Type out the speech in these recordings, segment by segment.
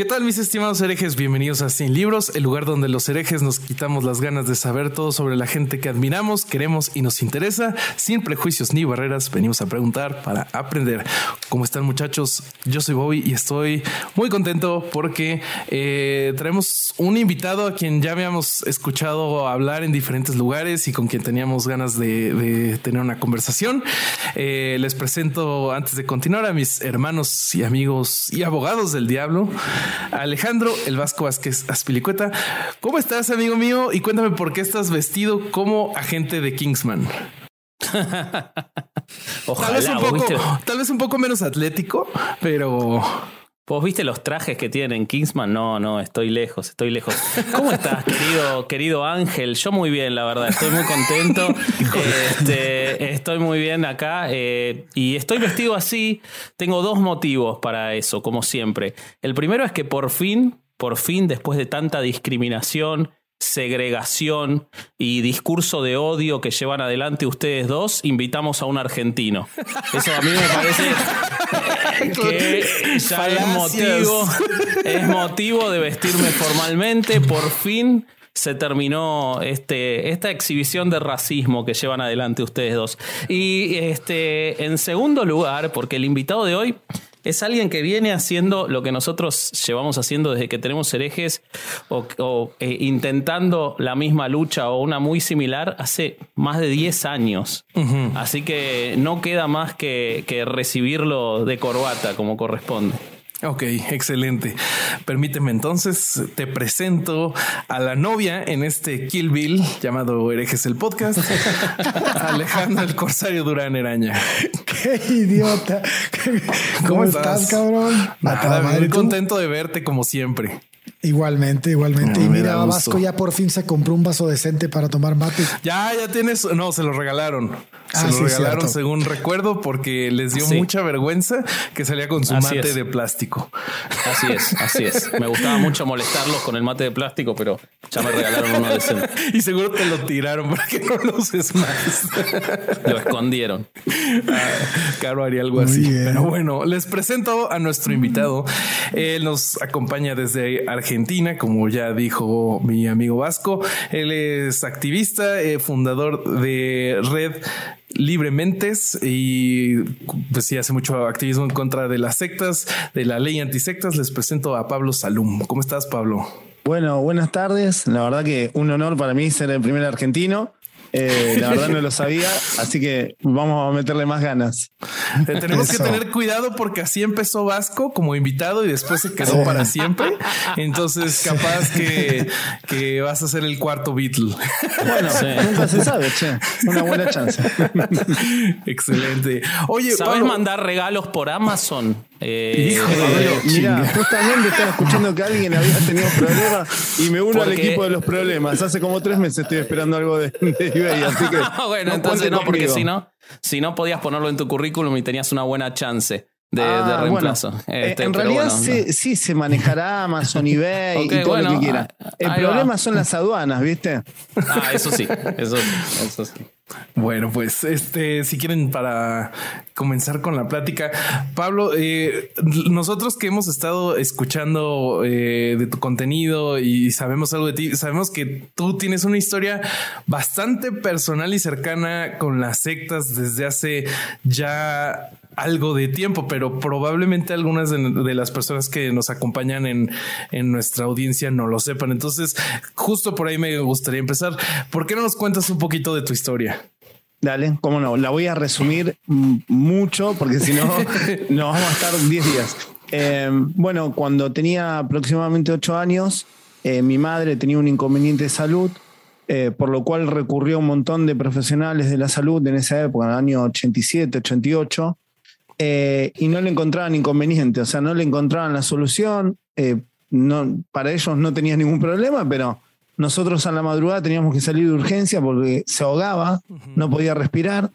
¿Qué tal mis estimados herejes? Bienvenidos a Sin Libros, el lugar donde los herejes nos quitamos las ganas de saber todo sobre la gente que admiramos, queremos y nos interesa. Sin prejuicios ni barreras, venimos a preguntar para aprender. ¿Cómo están muchachos? Yo soy Bobby y estoy muy contento porque eh, traemos un invitado a quien ya habíamos escuchado hablar en diferentes lugares y con quien teníamos ganas de, tener una conversación. Eh, les presento antes de continuar a mis hermanos y amigos y abogados del diablo. Alejandro El Vasco Vázquez Aspilicueta. ¿Cómo estás, amigo mío? Y cuéntame por qué estás vestido como agente de Kingsman. Ojalá, Tal vez un ¿vos poco, viste, tal vez un poco menos atlético, pero vos viste los trajes que tienen Kingsman? No, no, estoy lejos, estoy lejos. ¿Cómo estás, querido, querido Ángel? Yo muy bien, la verdad, estoy muy contento. Este, estoy muy bien acá eh, y estoy vestido así. Tengo dos motivos para eso, como siempre. El primero es que por fin, por fin, después de tanta discriminación, segregación y discurso de odio que llevan adelante ustedes dos, invitamos a un argentino. Eso a mí me parece que ya es motivo, es motivo de vestirme formalmente. Por fin se terminó este, esta exhibición de racismo que llevan adelante ustedes dos. Y este, en segundo lugar, porque el invitado de hoy es alguien que viene haciendo lo que nosotros llevamos haciendo desde que tenemos herejes o, o, eh, intentando la misma lucha o una muy similar hace más de 10 años. Así que no queda más que, que recibirlo de corbata como corresponde. Ok, excelente. Permíteme entonces, te presento a la novia en este Kill Bill llamado Herejes el Podcast, Alejandro el Corsario Durán Eraña. ¡Qué idiota! ¿Cómo, estás, cabrón? Nada, muy contento de verte como siempre. Igualmente, igualmente. No, y mira. Vasco ya por fin se compró un vaso decente para tomar mate. Ya, ya tienes. No, se lo regalaron. Se Ah, lo sí, regalaron cierto. según recuerdo porque les dio Sí. mucha vergüenza que salía con su Así mate es. de plástico. Así es, así es. Me gustaba mucho molestarlos con el mate de plástico, pero ya me regalaron uno decente. Y seguro te lo tiraron para que no lo uses más. Lo escondieron. Caro haría algo Muy así. bien. Pero bueno, les presento a nuestro invitado. Él nos acompaña desde Argentina, como ya dijo mi amigo Vasco. Él es activista, eh, fundador de Red Librementes y pues sí hace mucho activismo en contra de las sectas, de la ley antisectas. Les presento a Pablo Salum. ¿Cómo estás, Pablo? Bueno, buenas tardes. La verdad que un honor para mí ser el primer argentino. Eh, la verdad no lo sabía, así que vamos a meterle más ganas. Eh, Tenemos que tener cuidado porque así empezó Vasco como invitado y después se quedó Sí. para siempre. Entonces, capaz que, que vas a ser el cuarto Beatle. Bueno, Sí. nunca se sabe, che. Una buena chance. Excelente. Oye, ¿Sabes Pablo, mandar regalos por Amazon? Eh, Híjole. Pablo? Mira, justamente estaba escuchando que alguien había tenido problemas y me uno al equipo de los problemas. Hace como tres meses estoy esperando algo de, de eBay, así que. Ah, bueno, no entonces no, porque si no, si no podías ponerlo en tu currículum y tenías una buena chance de, Ah, de reemplazo. bueno. Eh, Este, en pero realidad bueno, sí, sí se manejará Amazon, eBay y todo bueno, lo que quiera. ah, El problema va. son las aduanas, ¿viste? Ah, eso sí, eso sí, eso sí. Bueno, pues este, si quieren para comenzar con la plática, Pablo, eh, nosotros que hemos estado escuchando eh, de tu contenido y sabemos algo de ti, sabemos que tú tienes una historia bastante personal y cercana con las sectas desde hace ya algo de tiempo, pero probablemente algunas de, de las personas que nos acompañan en, en nuestra audiencia no lo sepan. Entonces, justo por ahí me gustaría empezar. ¿Por qué no nos cuentas un poquito de tu historia? Dale, cómo no. La voy a resumir mucho porque si no, nos vamos a estar 10 días. Eh, bueno, cuando tenía aproximadamente 8 años, eh, mi madre tenía un inconveniente de salud, eh, por lo cual recurrió a un montón de profesionales de la salud en esa época, en el año 87, 88. Eh, y no le encontraban inconveniente, o sea, no le encontraban la solución. Eh, no, para ellos no tenía ningún problema, pero nosotros a la madrugada teníamos que salir de urgencia porque se ahogaba, no podía respirar.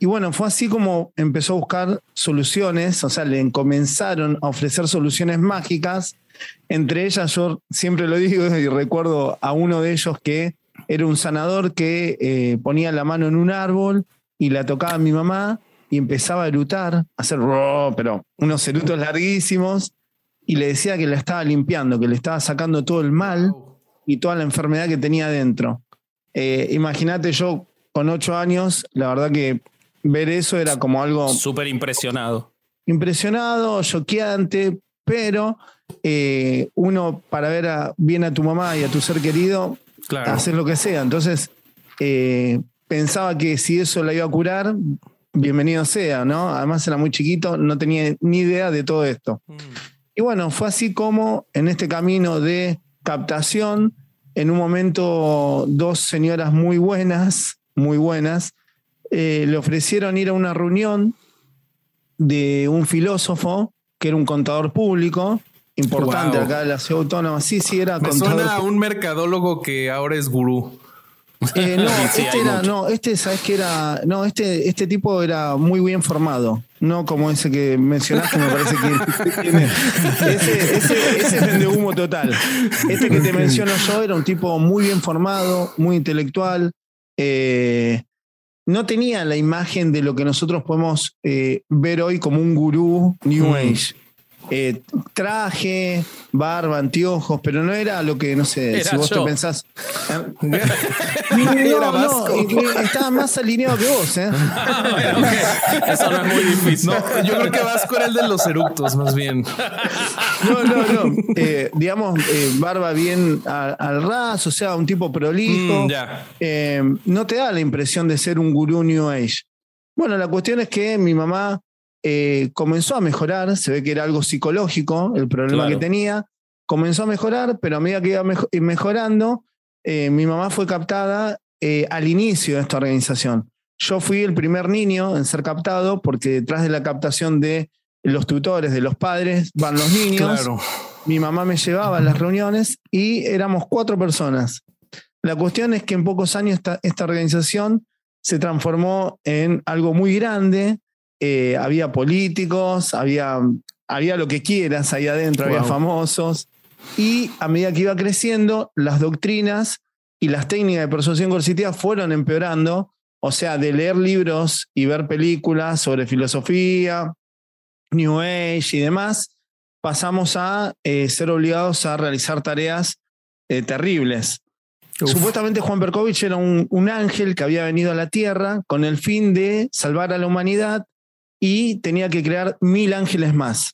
Y bueno, fue así como empezó a buscar soluciones, o sea, le comenzaron a ofrecer soluciones mágicas. Entre ellas, yo siempre lo digo y recuerdo a uno de ellos que era un sanador que eh, ponía la mano en un árbol y la tocaba a mi mamá y empezaba a erutar, a hacer pero unos erutos larguísimos, y le decía que la estaba limpiando, que le estaba sacando todo el mal y toda la enfermedad que tenía dentro. Eh, imagínate yo con ocho años, la verdad que ver eso era como algo... Súper impresionado. Impresionado, choqueante, pero eh, uno para ver bien a tu mamá y a tu ser querido, hacer lo que sea. Entonces, eh, pensaba que si eso la iba a curar, bienvenido sea, ¿no? Además era muy chiquito, no tenía ni idea de todo esto. Mm. Y bueno, fue así como en este camino de captación, en un momento dos señoras muy buenas, muy buenas, eh, le ofrecieron ir a una reunión de un filósofo que era un contador público importante acá de la ciudad autónoma. Sí, sí, era Me Suena un mercadólogo que ahora es gurú. Eh, no, este era, no, este, sabes que era, no, este, este tipo era muy bien formado, no como ese que mencionaste, me parece que ese, ese, ese es de humo total. Este que te menciono yo era un tipo muy bien formado, muy intelectual, eh, no tenía la imagen de lo que nosotros podemos eh, ver hoy como un gurú New mm. Age. Eh, traje, barba, anteojos, pero no era lo que, no sé, si vos te pensás. no, no, estaba más alineado que vos, ¿eh? Eso no es muy difícil. yo creo que Vasco era el de los eructos, más bien. No, no, no. Eh, digamos, eh, barba bien al ras, o sea, un tipo prolijo. Mm, no te da la impresión de ser un gurú New Age. Bueno, la cuestión es que mi mamá eh, comenzó a mejorar, se ve que era algo psicológico el problema que tenía, comenzó a mejorar, pero a medida que iba mejorando, eh, mi mamá fue captada eh, al inicio de esta organización. Yo fui el primer niño en ser captado porque detrás de la captación de los tutores, de los padres, van los niños. Mi mamá me llevaba a las reuniones y éramos cuatro personas. La cuestión es que en pocos años esta organización se transformó en algo muy grande, eh, había políticos, había, había lo que quieras ahí adentro, había famosos. Y a medida que iba creciendo, las doctrinas y las técnicas de persuasión coercitiva fueron empeorando. O sea, de leer libros y ver películas sobre filosofía, New Age y demás, pasamos a eh, ser obligados a realizar tareas eh, terribles. Supuestamente Juan Berkovich era un, un, ángel que había venido a la Tierra con el fin de salvar a la humanidad y tenía que crear mil ángeles más.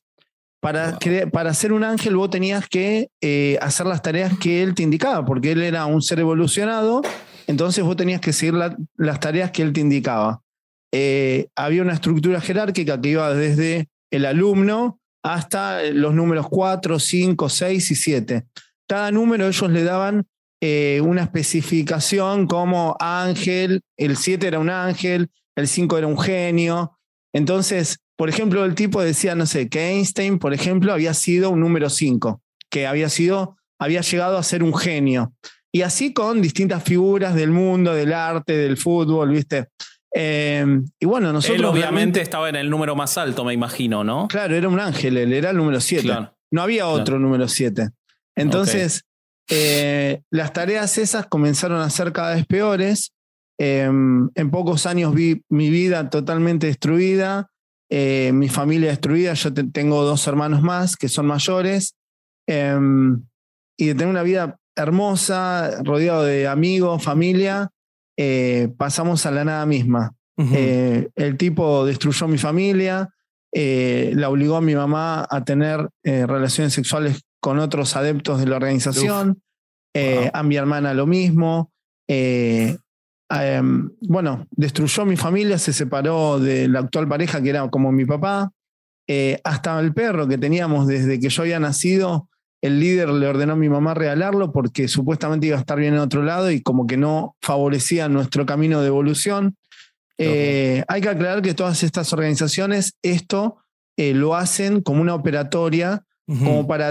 Para, para ser un ángel vos tenías que eh, hacer las tareas que él te indicaba, porque él era un ser evolucionado, entonces vos tenías que seguir las tareas que él te indicaba. Eh, había una estructura jerárquica que iba desde el alumno hasta los números 4, 5, 6 y 7. Cada número ellos le daban eh, una especificación como ángel, el 7 era un ángel, el 5 era un genio, entonces, por ejemplo, el tipo decía, no sé, que Einstein, por ejemplo, había sido un número 5, que había sido, había llegado a ser un genio. Y así con distintas figuras del mundo, del arte, del fútbol, ¿viste? Em, y bueno, nosotros. Él obviamente estaba en el número más alto, me imagino, ¿no? Claro, era un ángel, él era el número 7. no había otro número 7. Entonces, eh, las tareas esas comenzaron a ser cada vez peores Em, en pocos años vi mi vida totalmente destruida, eh, mi familia destruida. Yo tengo dos hermanos más que son mayores. Em, y de tener una vida hermosa, rodeado de amigos, familia, eh, pasamos a la nada misma. Eh, el tipo destruyó mi familia, la obligó a mi mamá a tener relaciones sexuales con otros adeptos de la organización, a mi hermana lo mismo. Em, bueno, destruyó mi familia, se separó de la actual pareja que era como mi papá, eh, hasta el perro que teníamos desde que yo había nacido, el líder le ordenó a mi mamá regalarlo porque supuestamente iba a estar bien en otro lado y como que no favorecía nuestro camino de evolución. Eh, hay que aclarar que todas estas organizaciones esto eh, lo hacen como una operatoria, como para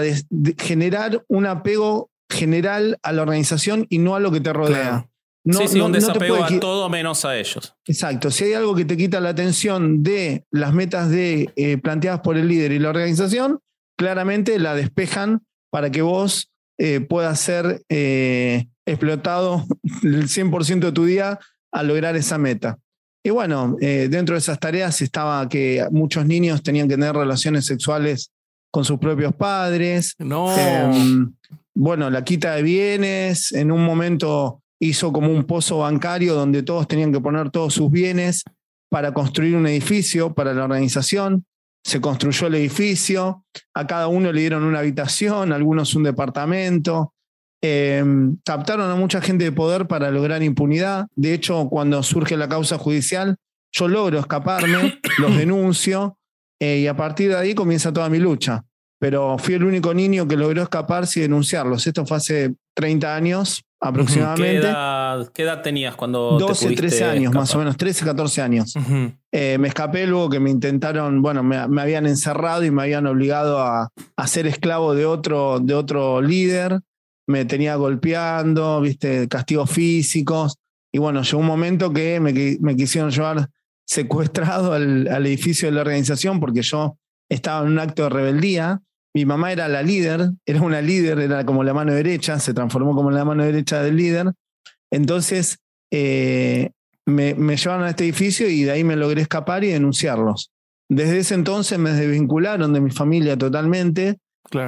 generar un apego general a la organización y no a lo que te rodea. No, sí, sí, un desapego a todo menos a ellos. Exacto. Si hay algo que te quita la atención de las metas de, eh, planteadas por el líder y la organización, claramente la despejan para que vos eh, puedas ser eh, explotado el 100% de tu día a lograr esa meta. Y bueno, dentro de esas tareas estaba que muchos niños tenían que tener relaciones sexuales con sus propios padres. No. Em, bueno, la quita de bienes, en un momento hizo como un pozo bancario donde todos tenían que poner todos sus bienes para construir un edificio para la organización. Se construyó el edificio, a cada uno le dieron una habitación, algunos un departamento. Em, captaron a mucha gente de poder para lograr impunidad. De hecho, cuando surge la causa judicial, yo logro escaparme, los denuncio eh, y a partir de ahí comienza toda mi lucha. Pero fui el único niño que logró escaparse y denunciarlos. Esto fue hace 30 años aproximadamente. ¿Qué edad, tenías cuando 12, 13 años, más o menos, 13, 14 años. Eh, me escapé luego que me intentaron, bueno, me, habían encerrado y me habían obligado a, a, ser esclavo de otro, de otro líder. Me tenía golpeando, viste, castigos físicos. Y bueno, llegó un momento que me, me quisieron llevar secuestrado al, al edificio de la organización porque yo estaba en un acto de rebeldía mi mamá era la líder, era una líder, era como la mano derecha, se transformó como la mano derecha del líder. Entonces eh, me, llevaron a este edificio y de ahí me logré escapar y denunciarlos. Desde ese entonces me desvincularon de mi familia totalmente.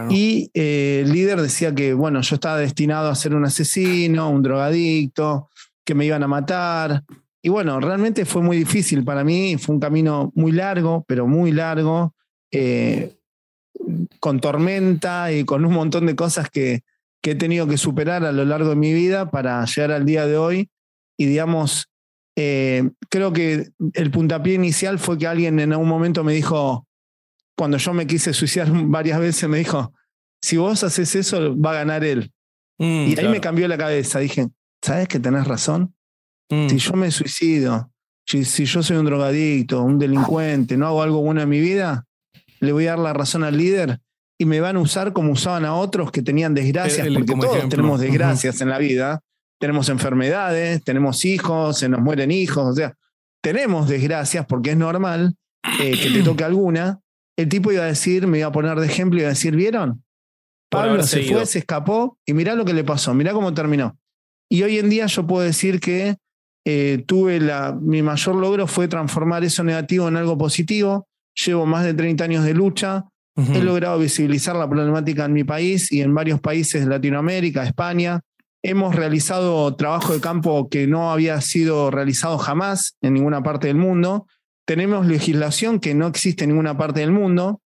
Y eh, el líder decía que, bueno, yo estaba destinado a ser un asesino, un drogadicto, que me iban a matar. Y bueno, realmente fue muy difícil para mí, fue un camino muy largo, pero muy largo. Eh, con tormenta y con un montón de cosas que, he tenido que superar a lo largo de mi vida para llegar al día de hoy. Y digamos, eh, creo que el puntapié inicial fue que alguien en algún momento me dijo, cuando yo me quise suicidar varias veces, me dijo, si vos haces eso, va a ganar él. Mm, y ahí me cambió la cabeza. Dije, ¿sabes que tenés razón? Mm. Si yo me suicido, si, si, yo soy un drogadicto, un delincuente, no hago algo bueno en mi vida, le voy a dar la razón al líder y me van a usar como usaban a otros que tenían desgracias, porque todos tenemos desgracias en la vida. Tenemos enfermedades, tenemos hijos, se nos mueren hijos, o sea, tenemos desgracias porque es normal eh, que te toque alguna. El tipo iba a decir, me iba a poner de ejemplo y iba a decir, ¿vieron? Pablo se fue, se escapó y mirá lo que le pasó, mirá cómo terminó. Y hoy en día yo puedo decir que eh, tuve la, mi mayor logro fue transformar eso negativo en algo positivo llevo más de 30 años de lucha, he logrado visibilizar la problemática en mi país y en varios países de Latinoamérica, España. Hemos realizado trabajo de campo que no había sido realizado jamás en ninguna parte del mundo. Tenemos legislación que no existe en ninguna parte del mundo.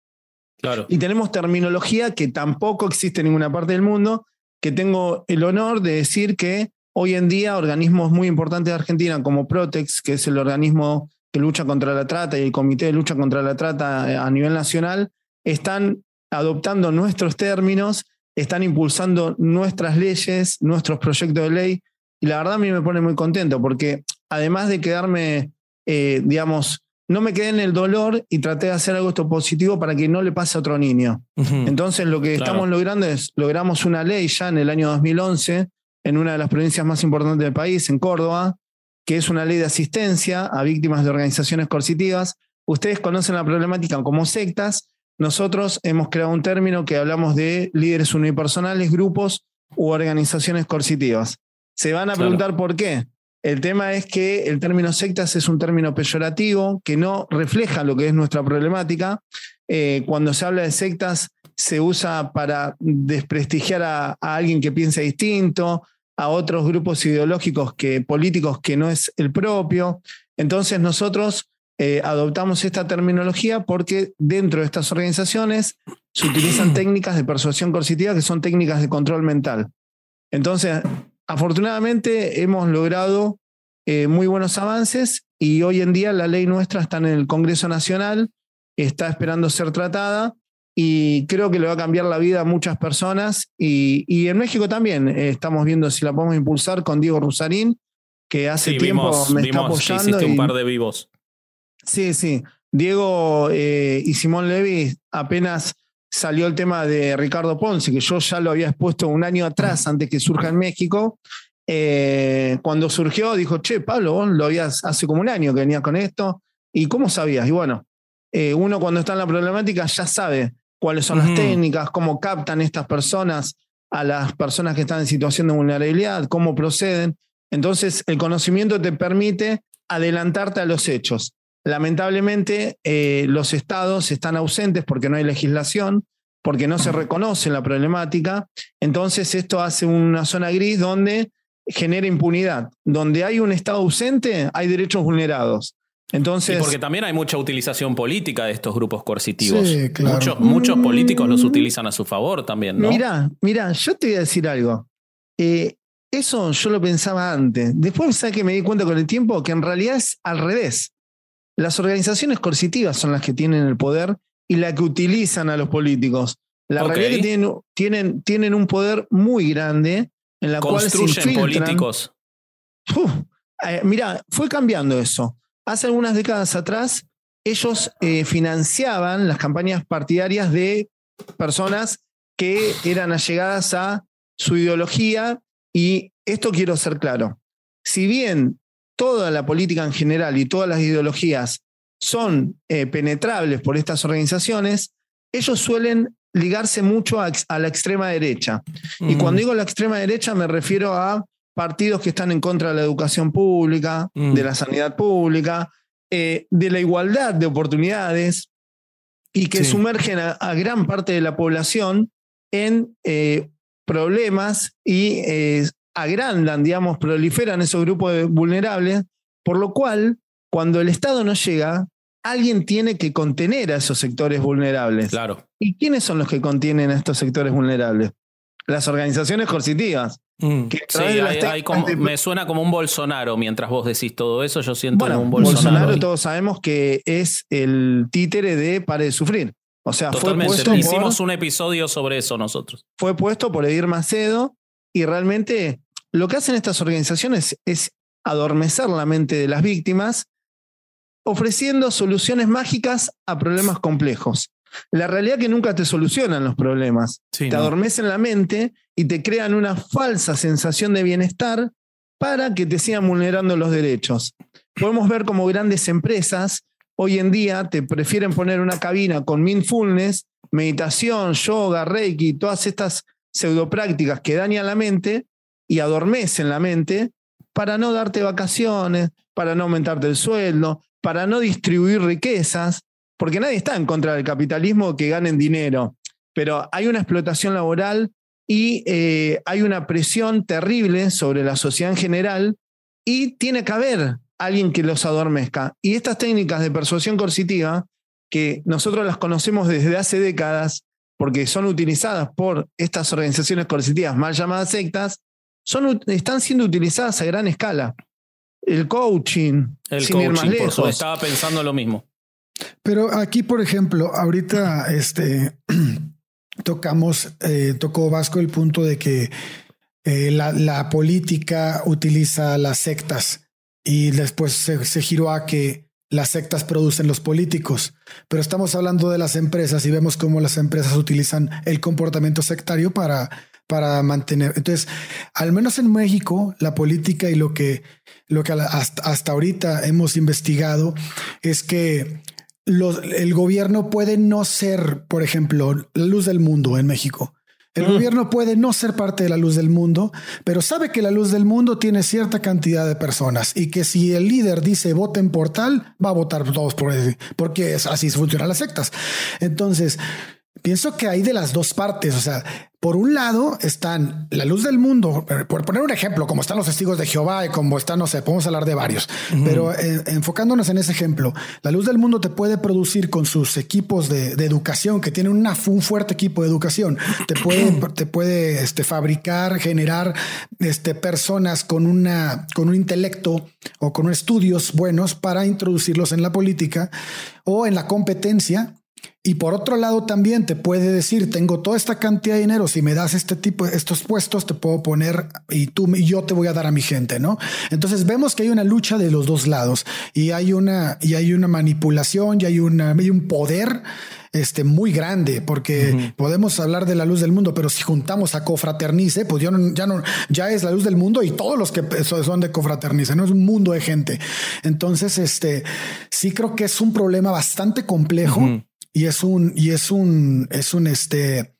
Claro. Y tenemos terminología que tampoco existe en ninguna parte del mundo, que tengo el honor de decir que hoy en día organismos muy importantes de Argentina como Protex, que es el organismo que lucha contra la trata y el Comité de Lucha contra la Trata eh, a nivel nacional están adoptando nuestros términos, están impulsando nuestras leyes, nuestros proyectos de ley, y la verdad a mí me pone muy contento porque además de quedarme, eh, digamos, no me quedé en el dolor y traté de hacer algo esto positivo para que no le pase a otro niño. Entonces lo que estamos logrando es, logramos una ley ya en el año 2011 en una de las provincias más importantes del país, en Córdoba, que es una ley de asistencia a víctimas de organizaciones coercitivas. Ustedes conocen la problemática como sectas. Nosotros hemos creado un término que hablamos de líderes unipersonales, grupos u organizaciones coercitivas. Se van a preguntar por qué. El tema es que el término sectas es un término peyorativo que no refleja lo que es nuestra problemática. Eh, cuando se habla de sectas, se usa para desprestigiar a, a alguien que piensa distinto, a otros grupos ideológicos que, políticos que no es el propio. Entonces nosotros eh, adoptamos esta terminología porque dentro de estas organizaciones se utilizan técnicas de persuasión coercitiva que son técnicas de control mental. Entonces, afortunadamente hemos logrado eh, muy buenos avances y hoy en día la ley nuestra está en el Congreso Nacional, está esperando ser tratada y creo que le va a cambiar la vida a muchas personas. Y, en México también eh, estamos viendo si la podemos impulsar con Diego Rusarín, que hace Sí, tiempo vimos, me está vimos que apoyando. hiciste un y- par de vivos. Sí, sí. Diego eh, y Simón Levy apenas salió el tema de Ricardo Ponce, que yo ya lo había expuesto un año atrás, antes que surja en México. Eh, cuando surgió, dijo, che, Pablo, vos lo habías hace como un año que venías con esto. ¿Y cómo sabías? Y bueno, eh, uno cuando está en la problemática ya sabe cuáles son las técnicas, cómo captan estas personas a las personas que están en situación de vulnerabilidad, cómo proceden. Entonces, el conocimiento te permite adelantarte a los hechos. Lamentablemente, eh, los estados están ausentes porque no hay legislación, porque no se reconoce la problemática. Entonces, esto hace una zona gris donde genera impunidad. Donde hay un estado ausente, hay derechos vulnerados. Y Entonces, porque también hay mucha utilización política de estos grupos coercitivos. Sí, claro. Muchos, muchos políticos los utilizan a su favor también, ¿no? Mira, mira, yo te voy a decir algo. Eh, eso yo lo pensaba antes. Después, ¿sabes que me di cuenta con el tiempo? Que en realidad es al revés. Las organizaciones coercitivas son las que tienen el poder y las que utilizan a los políticos. La realidad es que tienen, tienen, tienen un poder muy grande en la cual se Construyen infiltran. políticos. Uf, eh, mira, fue cambiando eso. Hace algunas décadas atrás, ellos eh, financiaban las campañas partidarias de personas que eran allegadas a su ideología y esto quiero ser claro. Si bien toda la política en general y todas las ideologías son eh, penetrables por estas organizaciones, ellos suelen ligarse mucho a, la extrema derecha. Y Mm. cuando digo la extrema derecha me refiero a partidos que están en contra de la educación pública, Mm. de la sanidad pública, eh, de la igualdad de oportunidades y que Sí. sumergen a, a gran parte de la población en eh, problemas y eh, agrandan, digamos, proliferan esos grupos de vulnerables, por lo cual, cuando el Estado no llega, alguien tiene que contener a esos sectores vulnerables. Claro. ¿Y quiénes son los que contienen a estos sectores vulnerables? Las organizaciones coercitivas. Mm. Que Sí, hay- hay como- de- me suena como un Bolsonaro mientras vos decís todo eso. Yo siento Bueno, un Bolsonaro, Bolsonaro. ahí. todos sabemos que es el títere de Pare de Sufrir. O sea, fue Totalmente. puesto, por, Hicimos un episodio sobre eso nosotros. fue puesto por Edir Macedo y realmente lo que hacen estas organizaciones es adormecer la mente de las víctimas ofreciendo soluciones mágicas a problemas complejos. La realidad es que nunca te solucionan los problemas. Sí, te no. adormecen la mente y te crean una falsa sensación de bienestar para que te sigan vulnerando los derechos. Podemos ver como grandes empresas hoy en día te prefieren poner una cabina con mindfulness, meditación, yoga, reiki, todas estas pseudoprácticas que dañan la mente y adormecen la mente para no darte vacaciones, para no aumentarte el sueldo, para no distribuir riquezas, porque nadie está en contra del capitalismo que ganen dinero, pero hay una explotación laboral y eh, hay una presión terrible sobre la sociedad en general y tiene que haber alguien que los adormezca. Y estas técnicas de persuasión coercitiva, que nosotros las conocemos desde hace décadas, porque son utilizadas por estas organizaciones coercitivas mal llamadas sectas, son, están siendo utilizadas a gran escala. El coaching, El sin ir más coaching, por lejos. Estaba pensando lo mismo. Pero aquí, por ejemplo, ahorita este, tocamos, eh, tocó Vasco el punto de que eh, la, la política utiliza las sectas y después se, se giró a que las sectas producen los políticos. Pero estamos hablando de las empresas y vemos cómo las empresas utilizan el comportamiento sectario para, para mantener. Entonces, al menos en México, la política y lo que, lo que hasta, hasta ahorita hemos investigado es que los, el gobierno puede no ser, por ejemplo, la luz del mundo en México. El Mm. gobierno puede no ser parte de la luz del mundo, pero sabe que la luz del mundo tiene cierta cantidad de personas y que si el líder dice voten por tal, va a votar todos por él, porque es así funcionan las sectas. Entonces, pienso que hay de las dos partes. O sea, por un lado están la luz del mundo, eh, por poner un ejemplo, como están los testigos de Jehová y como están, no sé, podemos hablar de varios, pero eh, enfocándonos en ese ejemplo, la luz del mundo te puede producir con sus equipos de, de educación, que tienen una, un fuerte equipo de educación, te puede, te puede este, fabricar, generar este, personas con, una, con un intelecto o con estudios buenos para introducirlos en la política o en la competencia Y por otro lado también te puede decir, tengo toda esta cantidad de dinero, si me das este tipo, estos puestos, te puedo poner y tú y yo te voy a dar a mi gente, ¿no? Entonces vemos que hay una lucha de los dos lados y hay una, y hay una manipulación y hay, una, hay un poder este, muy grande, porque podemos hablar de la luz del mundo, pero si juntamos a Cofraternice, pues ya no, ya no, ya es la luz del mundo y todos los que son de Cofraternice, no es un mundo de gente. Entonces, este, sí creo que es un problema bastante complejo y es un, y es un, es un, este,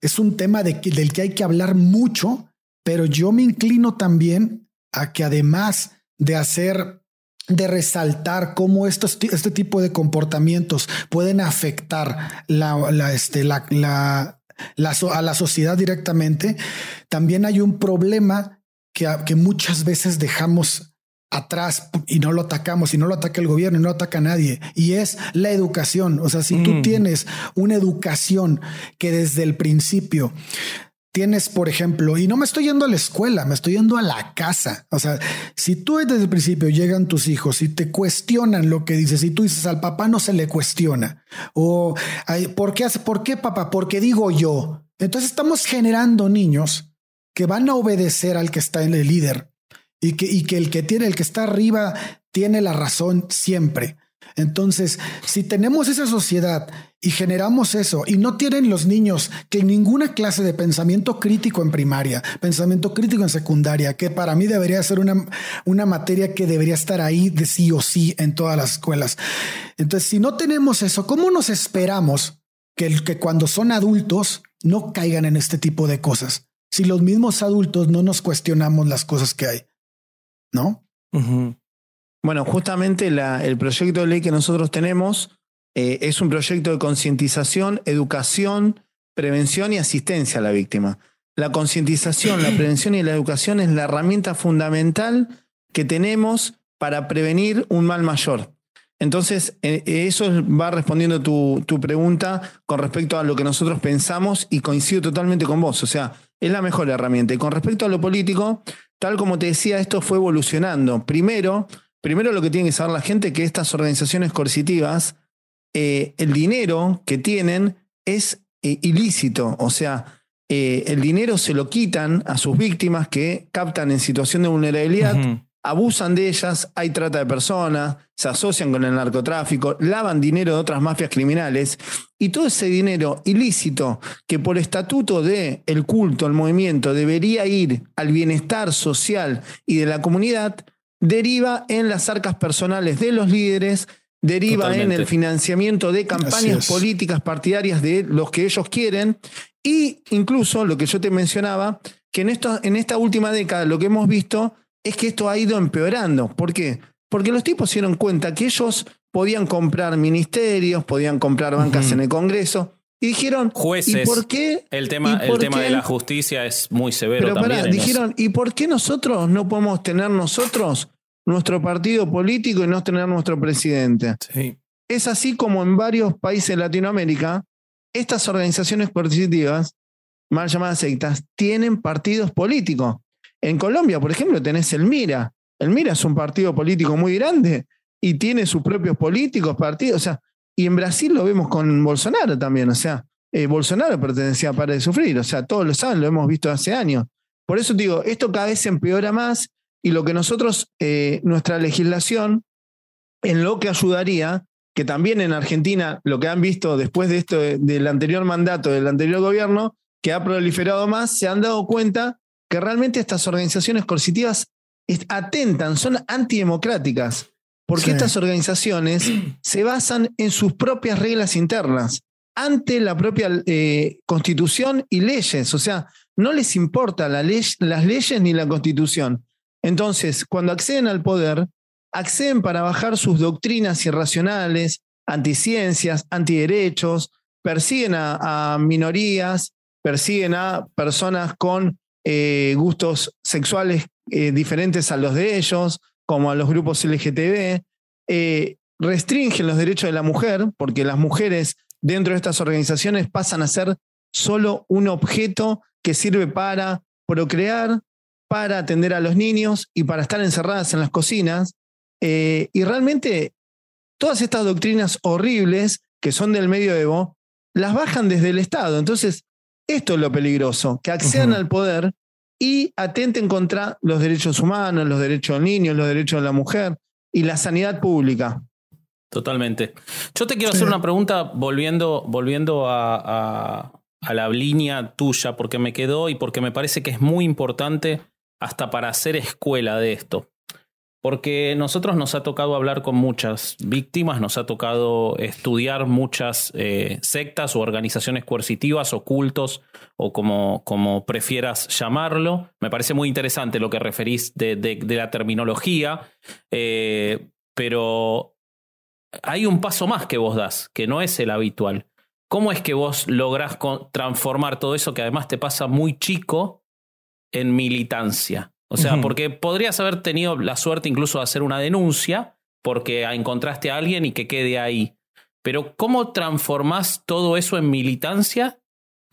es un tema de, del que hay que hablar mucho, pero yo me inclino también a que además de hacer de resaltar cómo estos, este tipo de comportamientos pueden afectar la, este, la, la, a la sociedad directamente, también hay un problema que, que muchas veces dejamos atrás y no lo atacamos y no lo ataca el gobierno y no ataca a nadie y es la educación. O sea, si tú mm. tienes una educación que desde el principio tienes, por ejemplo, y no me estoy yendo a la escuela, me estoy yendo a la casa. O sea, si tú desde el principio llegan tus hijos y te cuestionan lo que dices y tú dices al papá no se le cuestiona o ¿por qué, ¿por qué papá? Porque digo yo. Entonces estamos generando niños que van a obedecer al que está en el líder y que, y que el que tiene, el que está arriba, tiene la razón siempre. Entonces, si tenemos esa sociedad y generamos eso y no tienen los niños que ninguna clase de pensamiento crítico en primaria, pensamiento crítico en secundaria, que para mí debería ser una, una materia que debería estar ahí de sí o sí en todas las escuelas. Entonces, si no tenemos eso, ¿cómo nos esperamos que, que cuando son adultos no caigan en este tipo de cosas? Si los mismos adultos no nos cuestionamos las cosas que hay. ¿No? Bueno, justamente el proyecto de ley que nosotros tenemos eh, es un proyecto de concientización, educación, prevención y asistencia a la víctima. La concientización, la prevención y la educación es la herramienta fundamental que tenemos para prevenir un mal mayor. Entonces, eh, eso va respondiendo tu, tu pregunta con respecto a lo que nosotros pensamos y coincido totalmente con vos. O sea, es la mejor herramienta. Y con respecto a lo político, tal como te decía, esto fue evolucionando. Primero, primero lo que tiene que saber la gente es que estas organizaciones coercitivas, eh, el dinero que tienen es eh, ilícito, o sea, eh, el dinero se lo quitan a sus víctimas que captan en situación de vulnerabilidad abusan de ellas, hay trata de personas, se asocian con el narcotráfico, lavan dinero de otras mafias criminales y todo ese dinero ilícito que por estatuto de el culto, el movimiento debería ir al bienestar social y de la comunidad, deriva en las arcas personales de los líderes, deriva en el financiamiento de campañas políticas partidarias de los que ellos quieren y incluso lo que yo te mencionaba, que en, esto, en esta última década lo que hemos visto es que esto ha ido empeorando. ¿Por qué? Porque los tipos se dieron cuenta que ellos podían comprar ministerios, podían comprar bancas en el Congreso. Y dijeron, jueces. ¿y por qué? El tema, el tema de la justicia es muy severo Pero también. dijeron, ¿y por qué nosotros no podemos tener nosotros nuestro partido político y no tener nuestro presidente? Es así como en varios países de Latinoamérica, estas organizaciones coercitivas, mal llamadas sectas, tienen partidos políticos. En Colombia, por ejemplo, tenés el MIRA. El MIRA es un partido político muy grande y tiene sus propios políticos, partidos. O sea, y en Brasil lo vemos con Bolsonaro también. O sea, eh, Bolsonaro pertenecía a Para de Sufrir. O sea, todos lo saben, lo hemos visto hace años. Por eso digo, esto cada vez se empeora más y lo que nosotros, eh, nuestra legislación, en lo que ayudaría, que también en Argentina, lo que han visto después de esto, del anterior mandato, del anterior gobierno, que ha proliferado más, se han dado cuenta que realmente estas organizaciones coercitivas atentan, son antidemocráticas, porque estas organizaciones se basan en sus propias reglas internas, ante la propia eh, constitución y leyes, o sea, no les importa la ley, las leyes ni la constitución. Entonces, cuando acceden al poder, acceden para bajar sus doctrinas irracionales, anticiencias, antiderechos, persiguen a minorías, persiguen a personas con eh, gustos sexuales eh, diferentes a los de ellos, como a los grupos LGTB, eh, restringen los derechos de la mujer, porque las mujeres dentro de estas organizaciones pasan a ser solo un objeto que sirve para procrear, para atender a los niños y para estar encerradas en las cocinas. y realmente todas estas doctrinas horribles que son del medioevo, las bajan desde el Estado. Entonces, esto es lo peligroso, que accedan al poder y atenten contra los derechos humanos, los derechos del niño, los derechos de la mujer y la sanidad pública. Totalmente. Yo te quiero hacer una pregunta volviendo, volviendo a, a, la línea tuya, porque me quedó y porque me parece que es muy importante hasta para hacer escuela de esto. Porque nosotros nos ha tocado hablar con muchas víctimas, nos ha tocado estudiar muchas eh, sectas o organizaciones coercitivas o cultos o como, como prefieras llamarlo. Me parece muy interesante lo que referís de, la terminología, eh, pero hay un paso más que vos das, que no es el habitual. ¿Cómo es que vos lográs transformar todo eso que además te pasa muy chico en militancia? O sea, porque podrías haber tenido la suerte incluso de hacer una denuncia porque encontraste a alguien y que quede ahí. Pero ¿cómo transformás todo eso en militancia?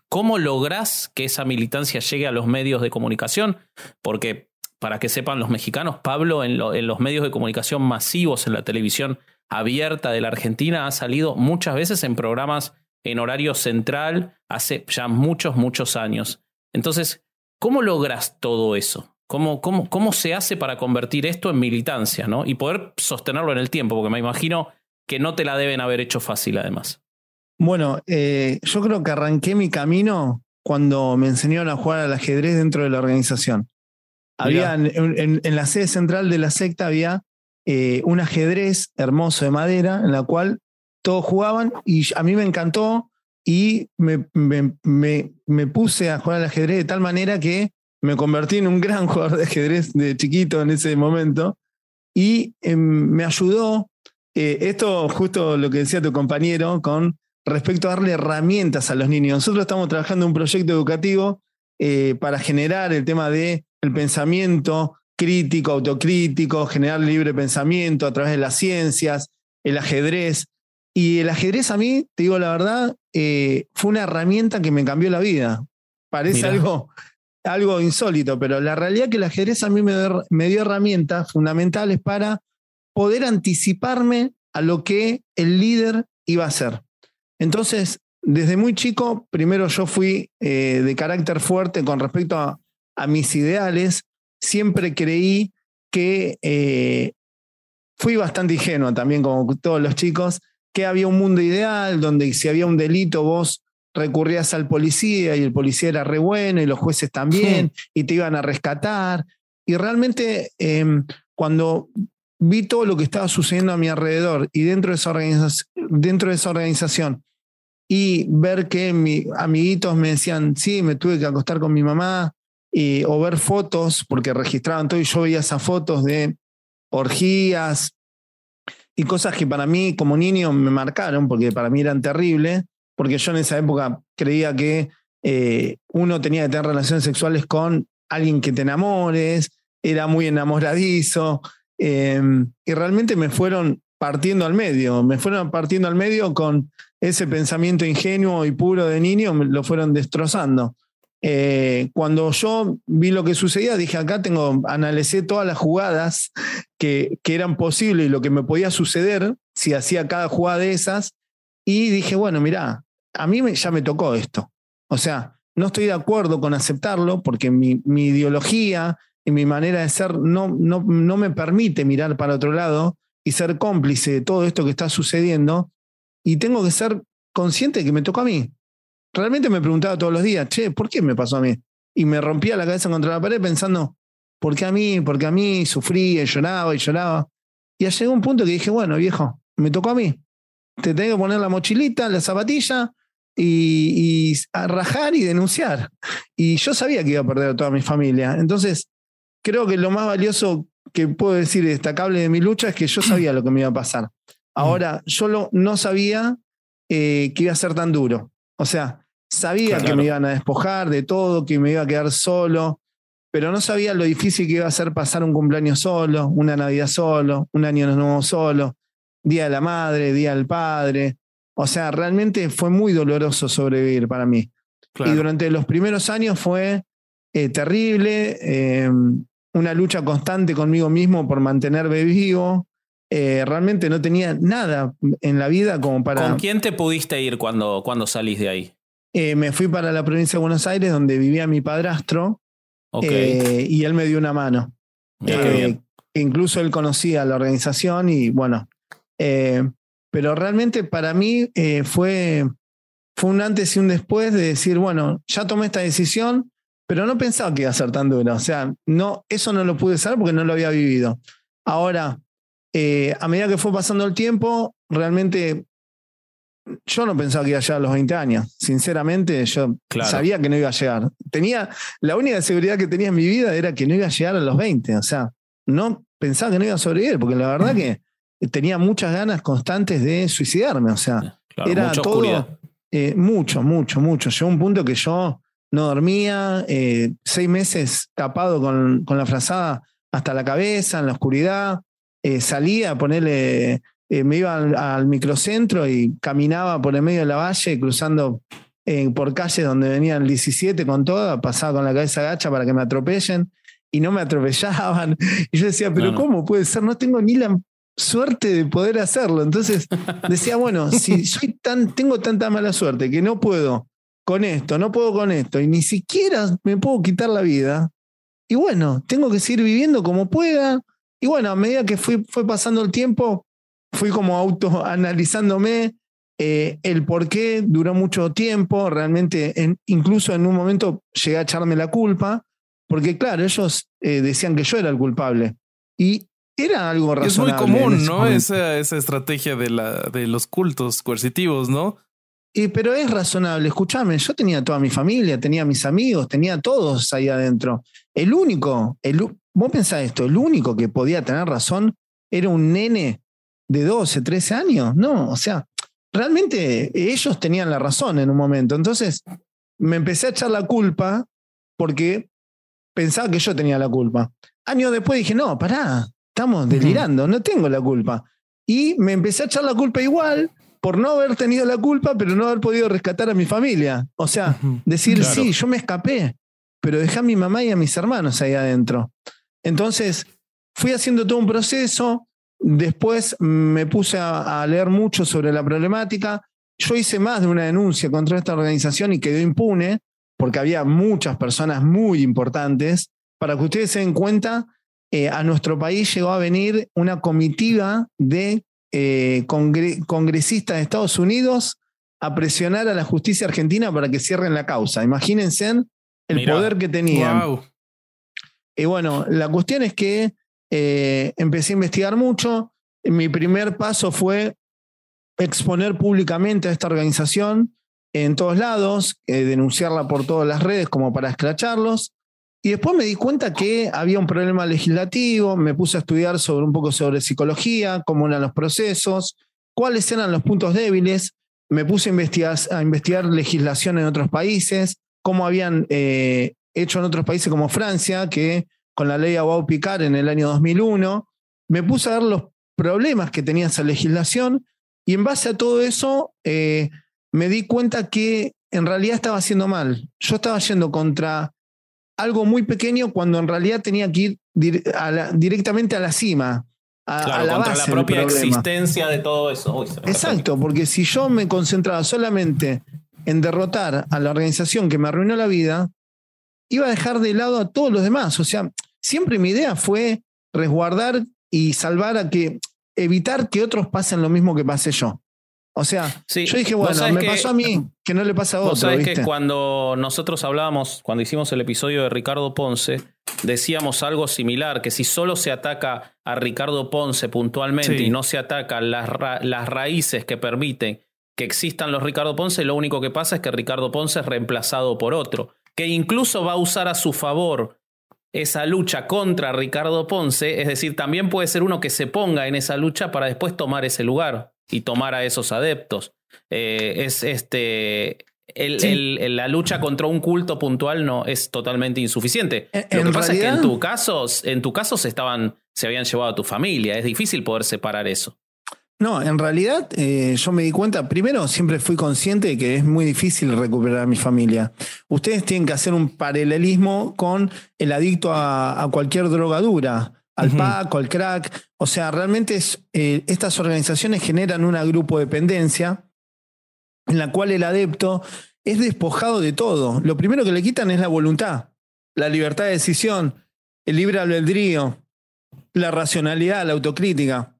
¿Cómo lográs que esa militancia llegue a los medios de comunicación? Porque, para que sepan los mexicanos, Pablo en, en los medios de comunicación masivos, en la televisión abierta de la Argentina, ha salido muchas veces en programas en horario central hace ya muchos, muchos años. Entonces, ¿cómo logras todo eso? ¿Cómo, cómo, cómo se hace para convertir esto en militancia ¿no? y poder sostenerlo en el tiempo? Porque me imagino que no te la deben haber hecho fácil además. Bueno, eh, yo creo que arranqué mi camino cuando me enseñaron a jugar al ajedrez dentro de la organización. Había en, la sede central de la secta había eh, un ajedrez hermoso de madera en la cual todos jugaban y a mí me encantó y me, me, me puse a jugar al ajedrez de tal manera que me convertí en un gran jugador de ajedrez de chiquito en ese momento y em, me ayudó, eh, esto justo lo que decía tu compañero, con respecto a darle herramientas a los niños. Nosotros estamos trabajando en un proyecto educativo eh, para generar el tema del el pensamiento crítico, autocrítico, generar libre pensamiento a través de las ciencias, el ajedrez. Y el ajedrez a mí, te digo la verdad, eh, fue una herramienta que me cambió la vida. Parece algo algo insólito, pero la realidad es que el ajedrez a mí me, dio herramientas fundamentales para poder anticiparme a lo que el líder iba a hacer. Entonces, desde muy chico, primero yo fui eh, de carácter fuerte con respecto a, mis ideales, siempre creí que eh, fui bastante ingenuo también, como todos los chicos, que había un mundo ideal donde si había un delito vos recurrías al policía y el policía era re bueno y los jueces también y te iban a rescatar. Y realmente em, cuando vi todo lo que estaba sucediendo a mi alrededor y dentro de esa, dentro de esa organización y ver que mis amiguitos me decían, sí, me tuve que acostar con mi mamá, y, o ver fotos, porque registraban todo y yo veía esas fotos de orgías y cosas que para mí como niño me marcaron, porque para mí eran terribles porque yo en esa época creía que eh, uno tenía que tener relaciones sexuales con alguien que te enamores, era muy enamoradizo, em, y realmente me fueron partiendo al medio, me fueron partiendo al medio con ese pensamiento ingenuo y puro de niño, me lo fueron destrozando. Eh, cuando yo vi lo que sucedía, dije, acá tengo, analicé todas las jugadas que, que eran posibles y lo que me podía suceder si hacía cada jugada de esas, y dije, bueno, mira, a mí ya me tocó esto. O sea, no estoy de acuerdo con aceptarlo porque mi, ideología y mi manera de ser no, no, no me permite mirar para otro lado y ser cómplice de todo esto que está sucediendo. Y tengo que ser consciente de que me tocó a mí. Realmente me preguntaba todos los días, che, ¿por qué me pasó a mí? Y me rompía la cabeza contra la pared pensando, ¿por qué a mí? ¿Por qué a mí? Sufría y lloraba y lloraba. Y llegó un punto que dije, bueno, viejo, me tocó a mí. Te tengo que poner la mochilita, la zapatilla y, a rajar y denunciar. Y yo sabía que iba a perder a toda mi familia. Entonces, creo que lo más valioso que puedo decir destacable de mi lucha es que yo sabía lo que me iba a pasar. Ahora, yo no sabía eh, que iba a ser tan duro. O sea, sabía que me iban a despojar de todo, que me iba a quedar solo, pero no sabía lo difícil que iba a ser pasar un cumpleaños solo, una Navidad solo, un año nuevo solo, Día de la Madre, Día del Padre, o sea, realmente fue muy doloroso sobrevivir para mí. Y durante los primeros años fue eh, terrible, eh, una lucha constante conmigo mismo por mantenerme vivo. eh, realmente no tenía nada en la vida como para... ¿Con quién te pudiste ir cuando, cuando salís de ahí? Me fui para la provincia de Buenos Aires, donde vivía mi padrastro, Ok. eh, y él me dio una mano. Incluso él conocía la organización y bueno, eh, pero realmente para mí eh, fue, fue un antes y un después de decir, bueno, ya tomé esta decisión, pero no pensaba que iba a ser tan dura. O sea, no, eso no lo pude saber porque no lo había vivido. Ahora, eh, a medida que fue pasando el tiempo, realmente yo no pensaba que iba a llegar a los 20 años. Sinceramente, yo Claro. sabía que no iba a llegar. Tenía, la única seguridad que tenía en mi vida era que no iba a llegar a los 20. O sea, no pensaba que no iba a sobrevivir, porque la verdad que tenía muchas ganas constantes de suicidarme. O sea, Claro, era todo- eh, mucho, mucho, mucho. Llegó un punto que yo no dormía, eh, seis meses tapado con, con la frazada hasta la cabeza, en la oscuridad. Eh, salía a ponerle, eh, me iba al, al microcentro y caminaba por el medio de la valle, cruzando eh, por calles donde venía el 17 con todo, pasaba con la cabeza gacha para que me atropellen y no me atropellaban. Y yo decía, pero No, no. ¿cómo puede ser? No tengo ni la suerte de poder hacerlo. Entonces decía, bueno, si soy tan, tengo tanta mala suerte que no puedo con esto, no puedo con esto, y ni siquiera me puedo quitar la vida, y bueno, tengo que seguir viviendo como pueda. Y bueno, a medida que fui, fue pasando el tiempo, fui como autoanalizándome eh, el por qué duró mucho tiempo, realmente, en- incluso en un momento llegué a echarme la culpa, porque claro, ellos eh, decían que yo era el culpable. Y era algo Es muy razonable. común, ¿no? Esa, esa estrategia de, la, de los cultos coercitivos, ¿no? Y, pero es razonable, escúchame, yo tenía toda mi familia, tenía mis amigos, tenía todos ahí adentro. El único, el, vos pensás esto, el único que podía tener razón era un nene de 12, 13 años. No, o sea, realmente ellos tenían la razón en un momento. Entonces me empecé a echar la culpa porque pensaba que yo tenía la culpa. Años después dije, no, pará, estamos delirando, no tengo la culpa. Y me empecé a echar la culpa igual por no haber tenido la culpa, pero no haber podido rescatar a mi familia. O sea, decir, Claro. sí, yo me escapé, pero dejé a mi mamá y a mis hermanos ahí adentro. Entonces, fui haciendo todo un proceso, después me puse a, a leer mucho sobre la problemática. Yo hice más de una denuncia contra esta organización y quedó impune, porque había muchas personas muy importantes. Para que ustedes se den cuenta, eh, a nuestro país llegó a venir una comitiva de eh, congre- congresistas de Estados Unidos a presionar a la justicia argentina para que cierren la causa. Imagínense el Mirá. poder que tenían. Wow. Y bueno, la cuestión es que eh, empecé a investigar mucho. Mi primer paso fue exponer públicamente a esta organización en todos lados, eh, denunciarla por todas las redes como para escracharlos. Y después me di cuenta que había un problema legislativo, me puse a estudiar sobre un poco sobre psicología, cómo eran los procesos, cuáles eran los puntos débiles, me puse a investigar, legislación en otros países, cómo habían eh, hecho en otros países como Francia, que con la ley Aguau Picar en el año 2001, me puse a ver los problemas que tenía esa legislación y en base a todo eso eh, me di cuenta que en realidad estaba haciendo mal. Yo estaba yendo contra algo muy pequeño cuando en realidad tenía que ir dir- a la- directamente a la cima, a, la contra base la propia existencia de todo eso. Uy. Exacto, porque si yo me concentraba solamente en derrotar a la organización que me arruinó la vida, iba a dejar de lado a todos los demás. O sea, siempre mi idea fue resguardar y salvar a que, evitar que otros pasen lo mismo que pasé yo. O sea, Sí, yo dije, vos bueno, sabés me que- pasó a mí, que no le pasa a Vos otro, sabés ¿viste? que cuando nosotros hablábamos, cuando hicimos el episodio de Ricardo Ponce, decíamos algo similar, que si solo se ataca a Ricardo Ponce puntualmente Sí. y no se atacan las, ra- las raíces que permiten que existan los Ricardo Ponce, lo único que pasa es que Ricardo Ponce es reemplazado por otro, que incluso va a usar a su favor esa lucha contra Ricardo Ponce, es decir, también puede ser uno que se ponga en esa lucha para después tomar ese lugar y tomar a esos adeptos. Eh, es este. el- Sí. el- el- la lucha contra un culto puntual no es totalmente insuficiente. En- Lo que pasa es que en tu caso, en tu caso se estaban, se habían llevado a tu familia. Es difícil poder separar eso. No, en realidad eh, yo me di cuenta, primero siempre fui consciente de que es muy difícil recuperar a mi familia. Ustedes tienen que hacer un paralelismo con el adicto a, a cualquier drogadura. Al PAC o al CRAC. O sea, realmente eh, estas organizaciones generan una grupo dependencia en la cual el adepto es despojado de todo. Lo primero que le quitan es la voluntad, la libertad de decisión, el libre albedrío, la racionalidad, la autocrítica.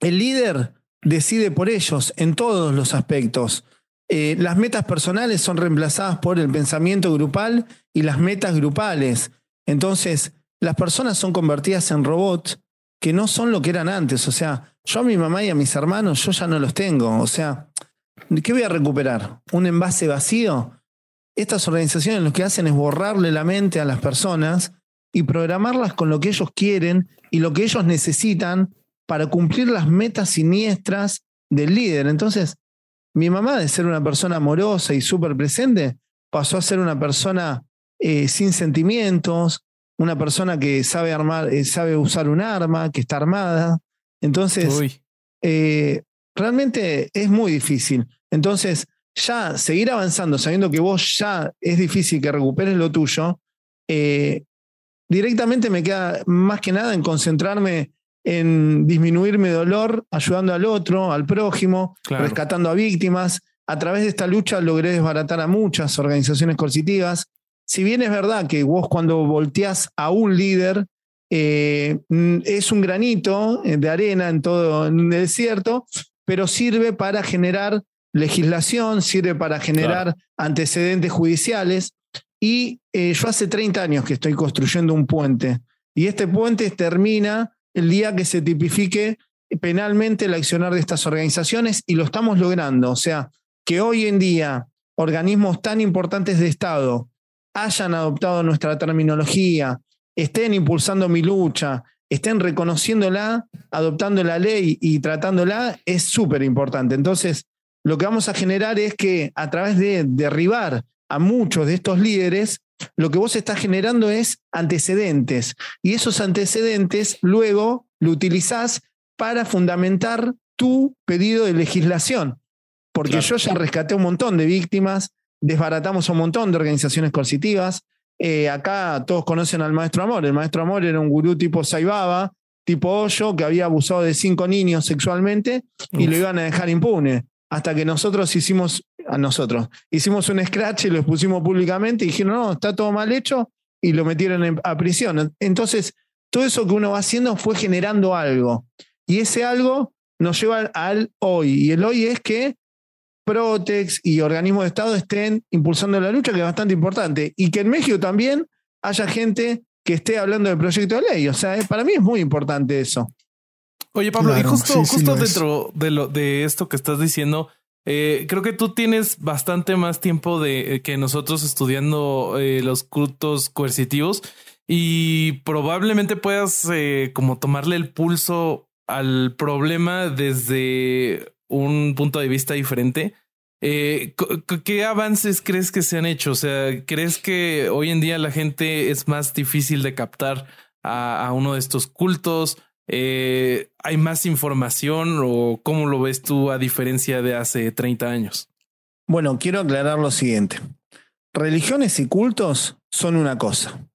El líder decide por ellos en todos los aspectos. Eh, las metas personales son reemplazadas por el pensamiento grupal y las metas grupales. Entonces, las personas son convertidas en robots que no son lo que eran antes. O sea, yo a mi mamá y a mis hermanos, yo ya no los tengo. O sea, ¿qué voy a recuperar? ¿Un envase vacío? Estas organizaciones lo que hacen es borrarle la mente a las personas y programarlas con lo que ellos quieren y lo que ellos necesitan para cumplir las metas siniestras del líder. Entonces, mi mamá, de ser una persona amorosa y súper presente, pasó a ser una persona eh, sin sentimientos, una persona que sabe armar, eh, sabe usar un arma, que está armada. Entonces, eh, realmente es muy difícil. Entonces, ya seguir avanzando sabiendo que vos ya es difícil que recuperes lo tuyo, directamente me queda más que nada en concentrarme en disminuir mi dolor, ayudando al otro, al prójimo, rescatando a víctimas. A través de esta lucha logré desbaratar a muchas organizaciones coercitivas. Si bien es verdad que vos cuando volteás a un líder, eh, es un granito de arena en todo el desierto, pero sirve para generar legislación, sirve para generar antecedentes judiciales. Y eh, yo hace 30 años que estoy construyendo un puente y este puente termina el día que se tipifique penalmente el accionar de estas organizaciones y lo estamos logrando. O sea, que hoy en día organismos tan importantes de Estado hayan adoptado nuestra terminología, estén impulsando mi lucha, estén reconociéndola, adoptando la ley y tratándola, es súper importante. Entonces, lo que vamos a generar es que a través de derribar a muchos de estos líderes, lo que vos estás generando es antecedentes y esos antecedentes luego lo utilizás para fundamentar tu pedido de legislación. Porque yo ya rescaté un montón de víctimas, desbaratamos un montón de organizaciones coercitivas. Eh, acá todos conocen al maestro Amor. El maestro Amor era un gurú tipo Saibaba, tipo Hoyo, que había abusado de cinco niños sexualmente y lo iban a dejar impune. Hasta que nosotros hicimos a nosotros. Hicimos un scratch y lo pusimos públicamente y dijeron, no, está todo mal hecho y lo metieron a prisión. Entonces, todo eso que uno va haciendo fue generando algo. Y ese algo nos lleva al hoy. Y el hoy es que Protex y organismos de Estado estén impulsando la lucha, que es bastante importante. Y que en México también haya gente que esté hablando del proyecto de ley. O sea, para mí es muy importante eso. Oye, Pablo, y justo, justo dentro de, lo, de esto que estás diciendo, eh, creo que tú tienes bastante más tiempo de eh, que nosotros estudiando eh, los cultos coercitivos y probablemente puedas como tomarle el pulso al problema desde un punto de vista diferente. ¿Qué avances crees que se han hecho? O sea, ¿crees que hoy en día la gente es más difícil de captar a, a uno de estos cultos? Eh, ¿Hay más información o cómo lo ves tú a diferencia de hace 30 años? Bueno, quiero aclarar lo siguiente. Religiones y cultos son una cosa.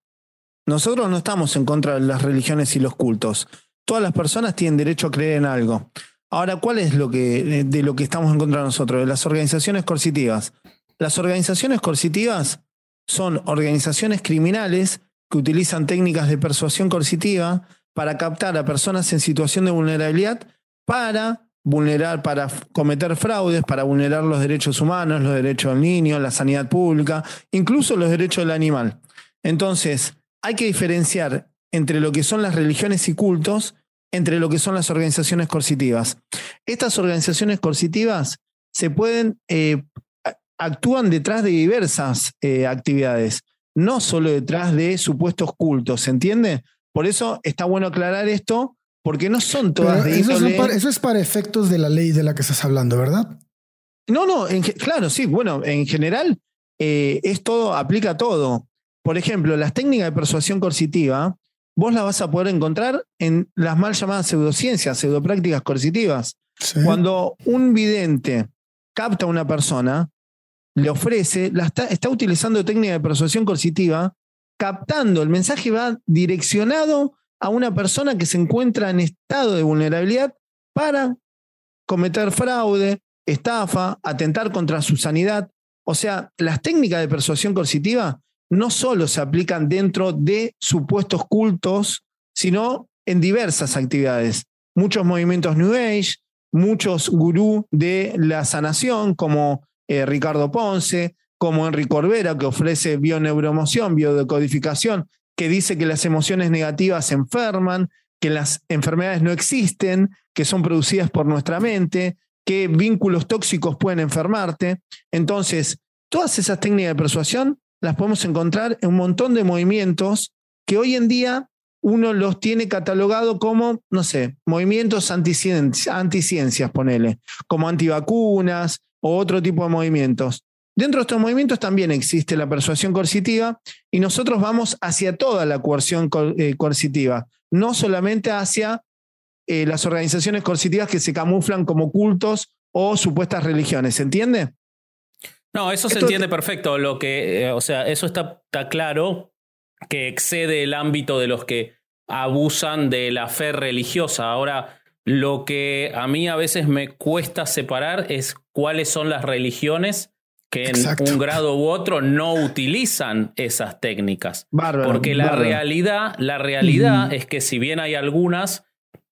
Nosotros no estamos en contra de las religiones y los cultos. Todas las personas tienen derecho a creer en algo. Ahora, ¿cuál es lo que, de lo que estamos en contra de nosotros? De las organizaciones coercitivas. Las organizaciones coercitivas son organizaciones criminales que utilizan técnicas de persuasión coercitiva para captar a personas en situación de vulnerabilidad para vulnerar, para cometer fraudes, para vulnerar los derechos humanos, los derechos del niño, la sanidad pública, incluso los derechos del animal. Entonces, hay que diferenciar entre lo que son las religiones y cultos, entre lo que son las organizaciones coercitivas. Estas organizaciones coercitivas se pueden, eh, actúan detrás de diversas eh, actividades, no solo detrás de supuestos cultos, ¿se entiende? Por eso está bueno aclarar esto, porque no son todas de eso, es para, efectos de la ley de la que estás hablando, ¿verdad? No, no, claro, sí. Bueno, en general eh, es todo, aplica todo. Por ejemplo, las técnicas de persuasión coercitiva, vos las vas a poder encontrar en las mal llamadas pseudociencias, pseudoprácticas coercitivas. Cuando un vidente capta a una persona, le ofrece, la está, está utilizando técnica de persuasión coercitiva captando, el mensaje va direccionado a una persona que se encuentra en estado de vulnerabilidad para cometer fraude, estafa, atentar contra su sanidad. O sea, las técnicas de persuasión coercitiva no solo se aplican dentro de supuestos cultos, sino en diversas actividades. Muchos movimientos New Age, muchos gurú de la sanación, como eh, Ricardo Ponce, como Enrique Corbera, que ofrece bioneuromoción, biodecodificación, que dice que las emociones negativas enferman, que las enfermedades no existen, que son producidas por nuestra mente, que vínculos tóxicos pueden enfermarte. Entonces, todas esas técnicas de persuasión las podemos encontrar en un montón de movimientos que hoy en día uno los tiene catalogado como, no sé, movimientos anticiencias, ponele, como antivacunas o otro tipo de movimientos. Dentro de estos movimientos también existe la persuasión coercitiva y nosotros vamos hacia toda la coerción eh, coercitiva, no solamente hacia eh, las organizaciones coercitivas que se camuflan como cultos o supuestas religiones, ¿se entiende? No, eso se entiende perfecto. Lo que, eh, o sea, eso está, está claro que excede el ámbito de los que abusan de la fe religiosa. Ahora, lo que a mí a veces me cuesta separar es cuáles son las religiones que en un grado u otro no utilizan esas técnicas. Porque la realidad, la realidad es que si bien hay algunas,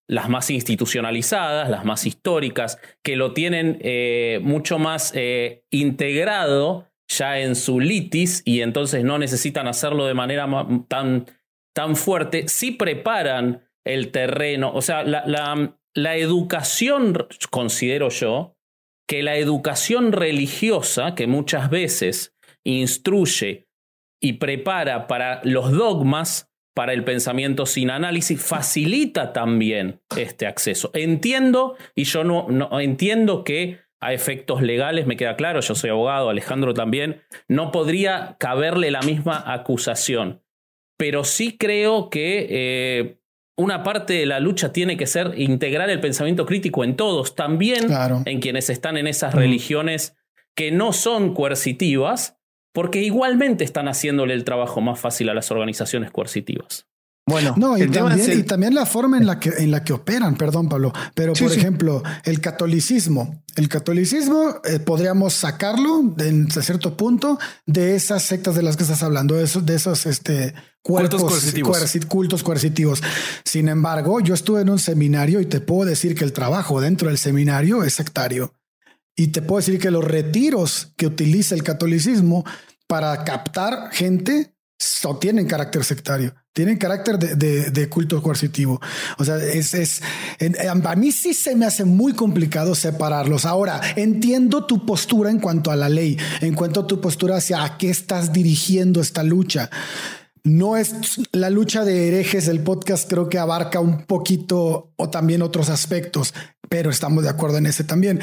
las más institucionalizadas, las más históricas, que lo tienen eh, mucho más eh, integrado ya en su litis y entonces no necesitan hacerlo de manera tan, tan fuerte, sí preparan el terreno. O sea, la, la, la educación, considero yo, que la educación religiosa, que muchas veces instruye y prepara para los dogmas, para el pensamiento sin análisis, facilita también este acceso. Entiendo, y yo no, no entiendo que a efectos legales, me queda claro, yo soy abogado, Alejandro también, no podría caberle la misma acusación. Pero sí creo que eh, una parte de la lucha tiene que ser integrar el pensamiento crítico en todos, también en quienes están en esas religiones que no son coercitivas, porque igualmente están haciéndole el trabajo más fácil a las organizaciones coercitivas. Bueno, no, y también, y también, la forma en la que, en la que operan, perdón, Pablo, pero por ejemplo, el catolicismo. El catolicismo eh, podríamos sacarlo en, cierto punto de esas sectas de las que estás hablando, de esos, de esos este, cuerpos, cultos coercitivos. cultos coercitivos. Sin embargo, yo estuve en un seminario y te puedo decir que el trabajo dentro del seminario es sectario. Y te puedo decir que los retiros que utiliza el catolicismo para captar gente o tienen carácter sectario, tienen carácter de, culto coercitivo. O sea, es, es a mí sí se me hace muy complicado separarlos. Ahora, entiendo tu postura en cuanto a la ley, en cuanto a tu postura hacia a qué estás dirigiendo esta lucha. No es la lucha de herejes, el podcast creo que abarca un poquito o también otros aspectos, pero estamos de acuerdo en ese también.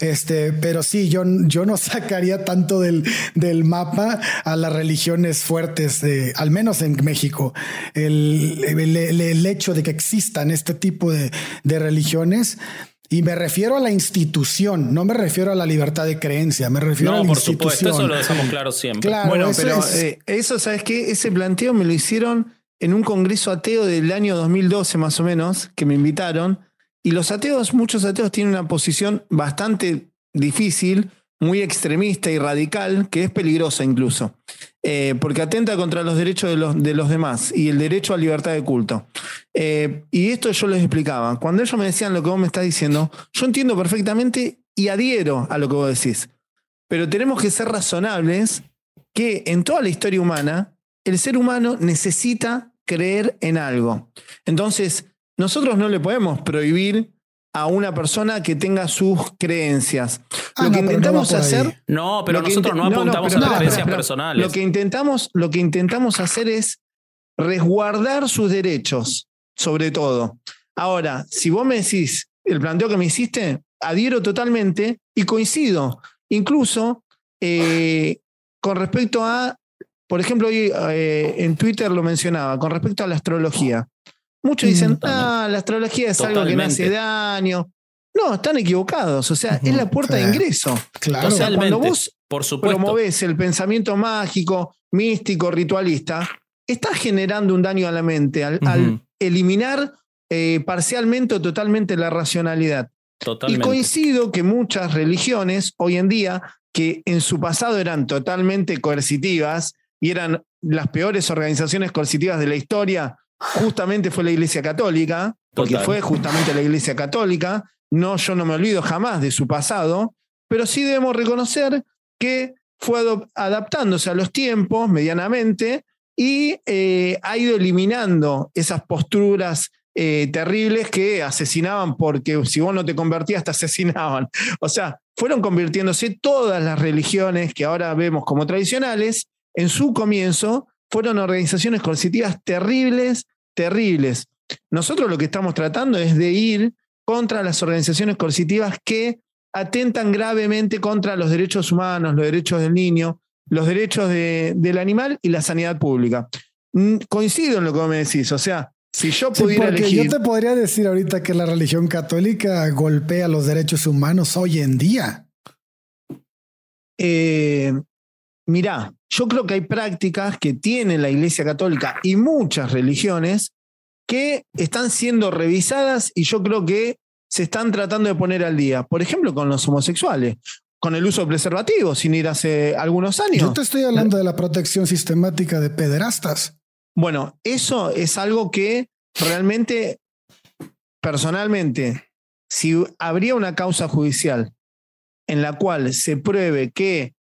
Este, pero sí, yo, yo no sacaría tanto del, del mapa a las religiones fuertes, de, al menos en México. El, el, hecho de que existan este tipo de, de religiones y me refiero a la institución, no me refiero a la libertad de creencia, me refiero a la por institución. eso lo dejamos claro siempre. bueno, pero eh, eso, ¿sabes qué? Ese planteo me lo hicieron en un congreso ateo del año 2012 más o menos, que me invitaron, y los ateos, muchos ateos tienen una posición bastante difícil, muy extremista y radical, que es peligrosa incluso, eh, porque atenta contra los derechos de los, de los, demás y el derecho a libertad de culto. Eh, y esto yo les explicaba. Cuando ellos me decían lo que vos me estás diciendo, yo entiendo perfectamente y adhiero a lo que vos decís. Pero tenemos que ser razonables que en toda la historia humana, el ser humano necesita creer en algo. Entonces, nosotros no le podemos prohibir a una persona que tenga sus creencias. Ah, lo que intentamos hacer. No, pero nosotros no apuntamos a las creencias personales. Lo que, intentamos, lo que intentamos hacer es resguardar sus derechos, sobre todo. Ahora, si vos me decís el planteo que me hiciste, adhiero totalmente y coincido. Incluso eh, con respecto a, por ejemplo, hoy eh, en Twitter lo mencionaba, con respecto a la astrología. Muchos dicen, mm, ah, la astrología es algo que me hace daño. No, están equivocados. O sea, es la puerta de ingreso. Claro. O sea, cuando vos Por promovés el pensamiento mágico, místico, ritualista, estás generando un daño a la mente, al, eliminar eh, parcialmente o totalmente la racionalidad. Totalmente. Y coincido que muchas religiones hoy en día, que en su pasado eran totalmente coercitivas y eran las peores organizaciones coercitivas de la historia, justamente fue la Iglesia Católica, porque Total. fue justamente la Iglesia Católica. No, yo no me olvido jamás de su pasado, pero sí debemos reconocer que fue adaptándose a los tiempos medianamente y eh, ha ido eliminando esas posturas eh, terribles que asesinaban porque si vos no te convertías te asesinaban. O sea, fueron convirtiéndose todas las religiones que ahora vemos como tradicionales, en su comienzo fueron organizaciones coercitivas terribles, terribles. Nosotros lo que estamos tratando es de ir contra las organizaciones coercitivas que atentan gravemente contra los derechos humanos, los derechos del niño, los derechos de- del animal y la sanidad pública. Mm, Coincido en lo que vos me decís, o sea, si yo Sí, pudiera porque elegir... yo te podría decir ahorita que la religión católica golpea los derechos humanos hoy en día. Eh, mirá, yo creo que hay prácticas que tiene la Iglesia Católica y muchas religiones que están siendo revisadas y yo creo que se están tratando de poner al día. Por ejemplo, con los homosexuales, con el uso de preservativos, sin ir hace algunos años. Yo te estoy hablando de la protección sistemática de pederastas. Bueno, eso es algo que realmente, personalmente, si habría una causa judicial en la cual se pruebe que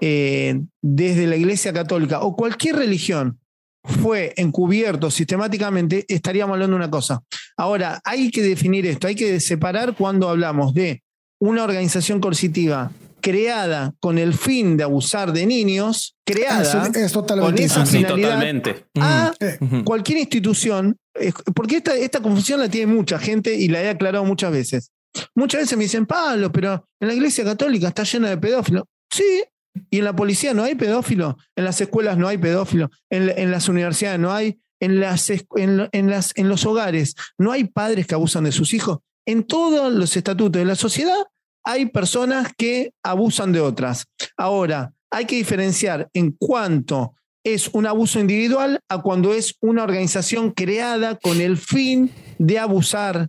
eh, desde la Iglesia Católica o cualquier religión fue encubierto sistemáticamente, estaríamos hablando de una cosa. Ahora, hay que definir esto, hay que separar cuando hablamos de una organización coercitiva creada con el fin de abusar de niños, creada Eso es totalmente con esa sí, distinto. finalidad. totalmente. a Eh, cualquier institución, eh, porque esta, esta confusión la tiene mucha gente y la he aclarado muchas veces. Muchas veces me dicen, Pablo, pero en la iglesia católica está llena de pedófilos. Sí, y en la policía no hay pedófilos, en las escuelas no hay pedófilos, en, en las universidades no hay, en, las, en, en las, en los hogares no hay padres que abusan de sus hijos. En todos los estatutos de la sociedad hay personas que abusan de otras. Ahora, hay que diferenciar en cuanto es un abuso individual a cuando es una organización creada con el fin de abusar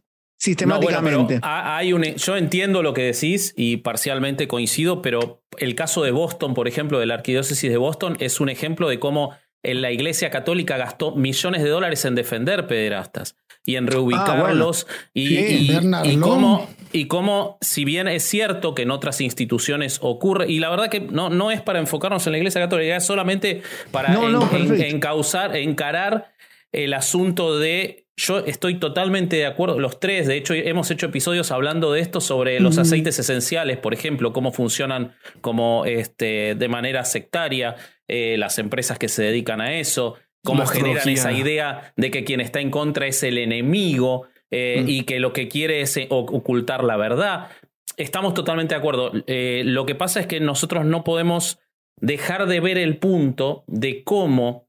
No, bueno, sistemáticamente. pero ha- hay un, yo entiendo lo que decís y parcialmente coincido, pero el caso de Boston, por ejemplo, de la arquidiócesis de Boston, es un ejemplo de cómo en la Iglesia Católica gastó millones de dólares en defender pederastas y en reubicarlos y, Sí, y- y Long. cómo, y cómo, si bien es cierto que en otras instituciones ocurre, y la verdad que no, no es para enfocarnos en la Iglesia Católica, es solamente para No, no, en- en- perfecto. encauzar, encarar el asunto de. Yo estoy totalmente de acuerdo, los tres, de hecho, hemos hecho episodios hablando de esto sobre los aceites esenciales, por ejemplo, cómo funcionan como este, de manera sectaria eh, las empresas que se dedican a eso, cómo La generan astrología. esa idea de que quien está en contra es el enemigo eh, y que lo que quiere es eh, ocultar la verdad. Estamos totalmente de acuerdo. Eh, lo que pasa es que nosotros no podemos dejar de ver el punto de cómo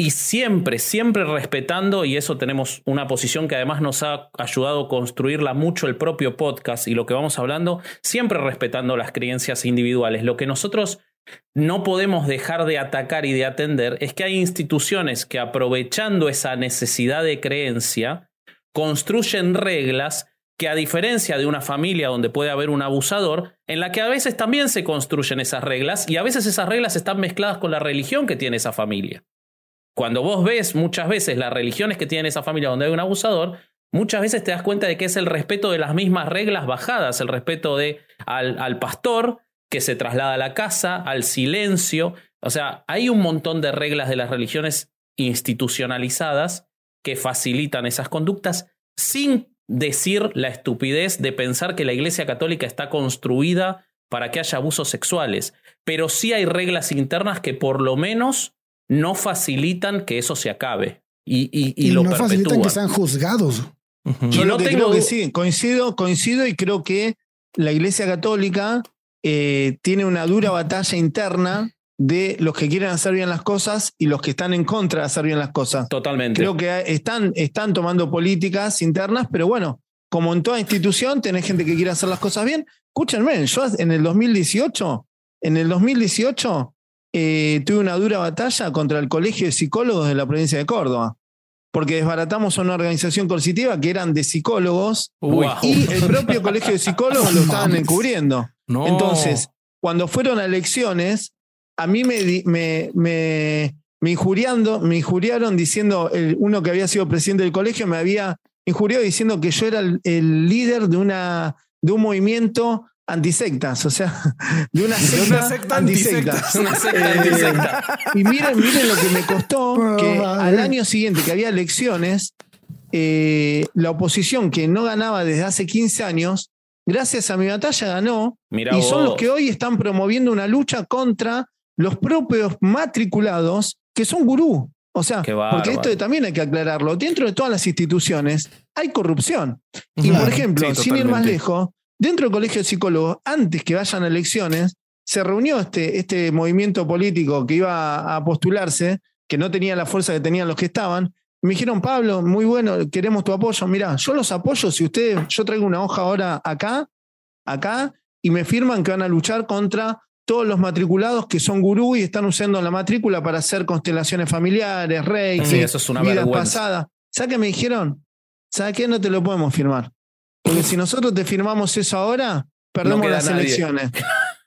y siempre, siempre respetando, y eso tenemos una posición que además nos ha ayudado a construirla mucho el propio podcast y lo que vamos hablando, siempre respetando las creencias individuales. Lo que nosotros no podemos dejar de atacar y de atender es que hay instituciones que aprovechando esa necesidad de creencia, construyen reglas que a diferencia de una familia donde puede haber un abusador, en la que a veces también se construyen esas reglas y a veces esas reglas están mezcladas con la religión que tiene esa familia. Cuando vos ves muchas veces las religiones que tiene esa familia donde hay un abusador, muchas veces te das cuenta de que es el respeto de las mismas reglas bajadas, el respeto de al, al pastor que se traslada a la casa, al silencio. O sea, hay un montón de reglas de las religiones institucionalizadas que facilitan esas conductas sin decir la estupidez de pensar que la Iglesia Católica está construida para que haya abusos sexuales. Pero sí hay reglas internas que por lo menos no facilitan que eso se acabe. Y, y- y Y, lo no facilitan que sean juzgados. Yo lo no que tengo creo que sí, coincido, coincido y creo que la Iglesia Católica eh, tiene una dura batalla interna de los que quieren hacer bien las cosas y los que están en contra de hacer bien las cosas. Totalmente. Creo que están, están tomando políticas internas, pero bueno, como en toda institución, tenés gente que quiere hacer las cosas bien. Escúchenme, yo en el 2018, en el 2018, eh, tuve una dura batalla contra el Colegio de Psicólogos de la provincia de Córdoba. porque desbaratamos a una organización coercitiva que eran de psicólogos y el propio colegio de psicólogos lo estaban encubriendo. No. Entonces, cuando fueron a elecciones, a mí me, di- me, me, me injuriando, me injuriaron diciendo, el- uno que había sido presidente del colegio me había injuriado diciendo que yo era el, el líder de, una, de un movimiento antisectas, o sea, de una secta, una secta antisecta. antisectas. Una secta Eh, antisecta. Y miren, miren lo que me costó que al año siguiente que había elecciones, eh, la oposición que no ganaba desde hace 15 años, gracias a mi batalla ganó Mirá y son vos. los que hoy están promoviendo una lucha contra los propios matriculados que son gurú. O sea, porque esto también hay que aclararlo. Dentro de todas las instituciones hay corrupción. Y Claro, por ejemplo, sí, sin ir más lejos, dentro del colegio de psicólogos, antes que vayan a elecciones, se reunió este, este movimiento político que iba a postularse, que no tenía la fuerza que tenían los que estaban. Me dijeron, Pablo, muy bueno, queremos tu apoyo. Mirá, yo los apoyo si ustedes, yo traigo una hoja ahora acá, acá, y me firman que van a luchar contra todos los matriculados que son gurú y están usando la matrícula para hacer constelaciones familiares, reiki, Sí, eso es una vidas vergüenza. pasadas. ¿Sabes qué me dijeron? ¿Sabes qué? No te lo podemos firmar. Porque si nosotros te firmamos eso ahora, perdemos las nadie. elecciones.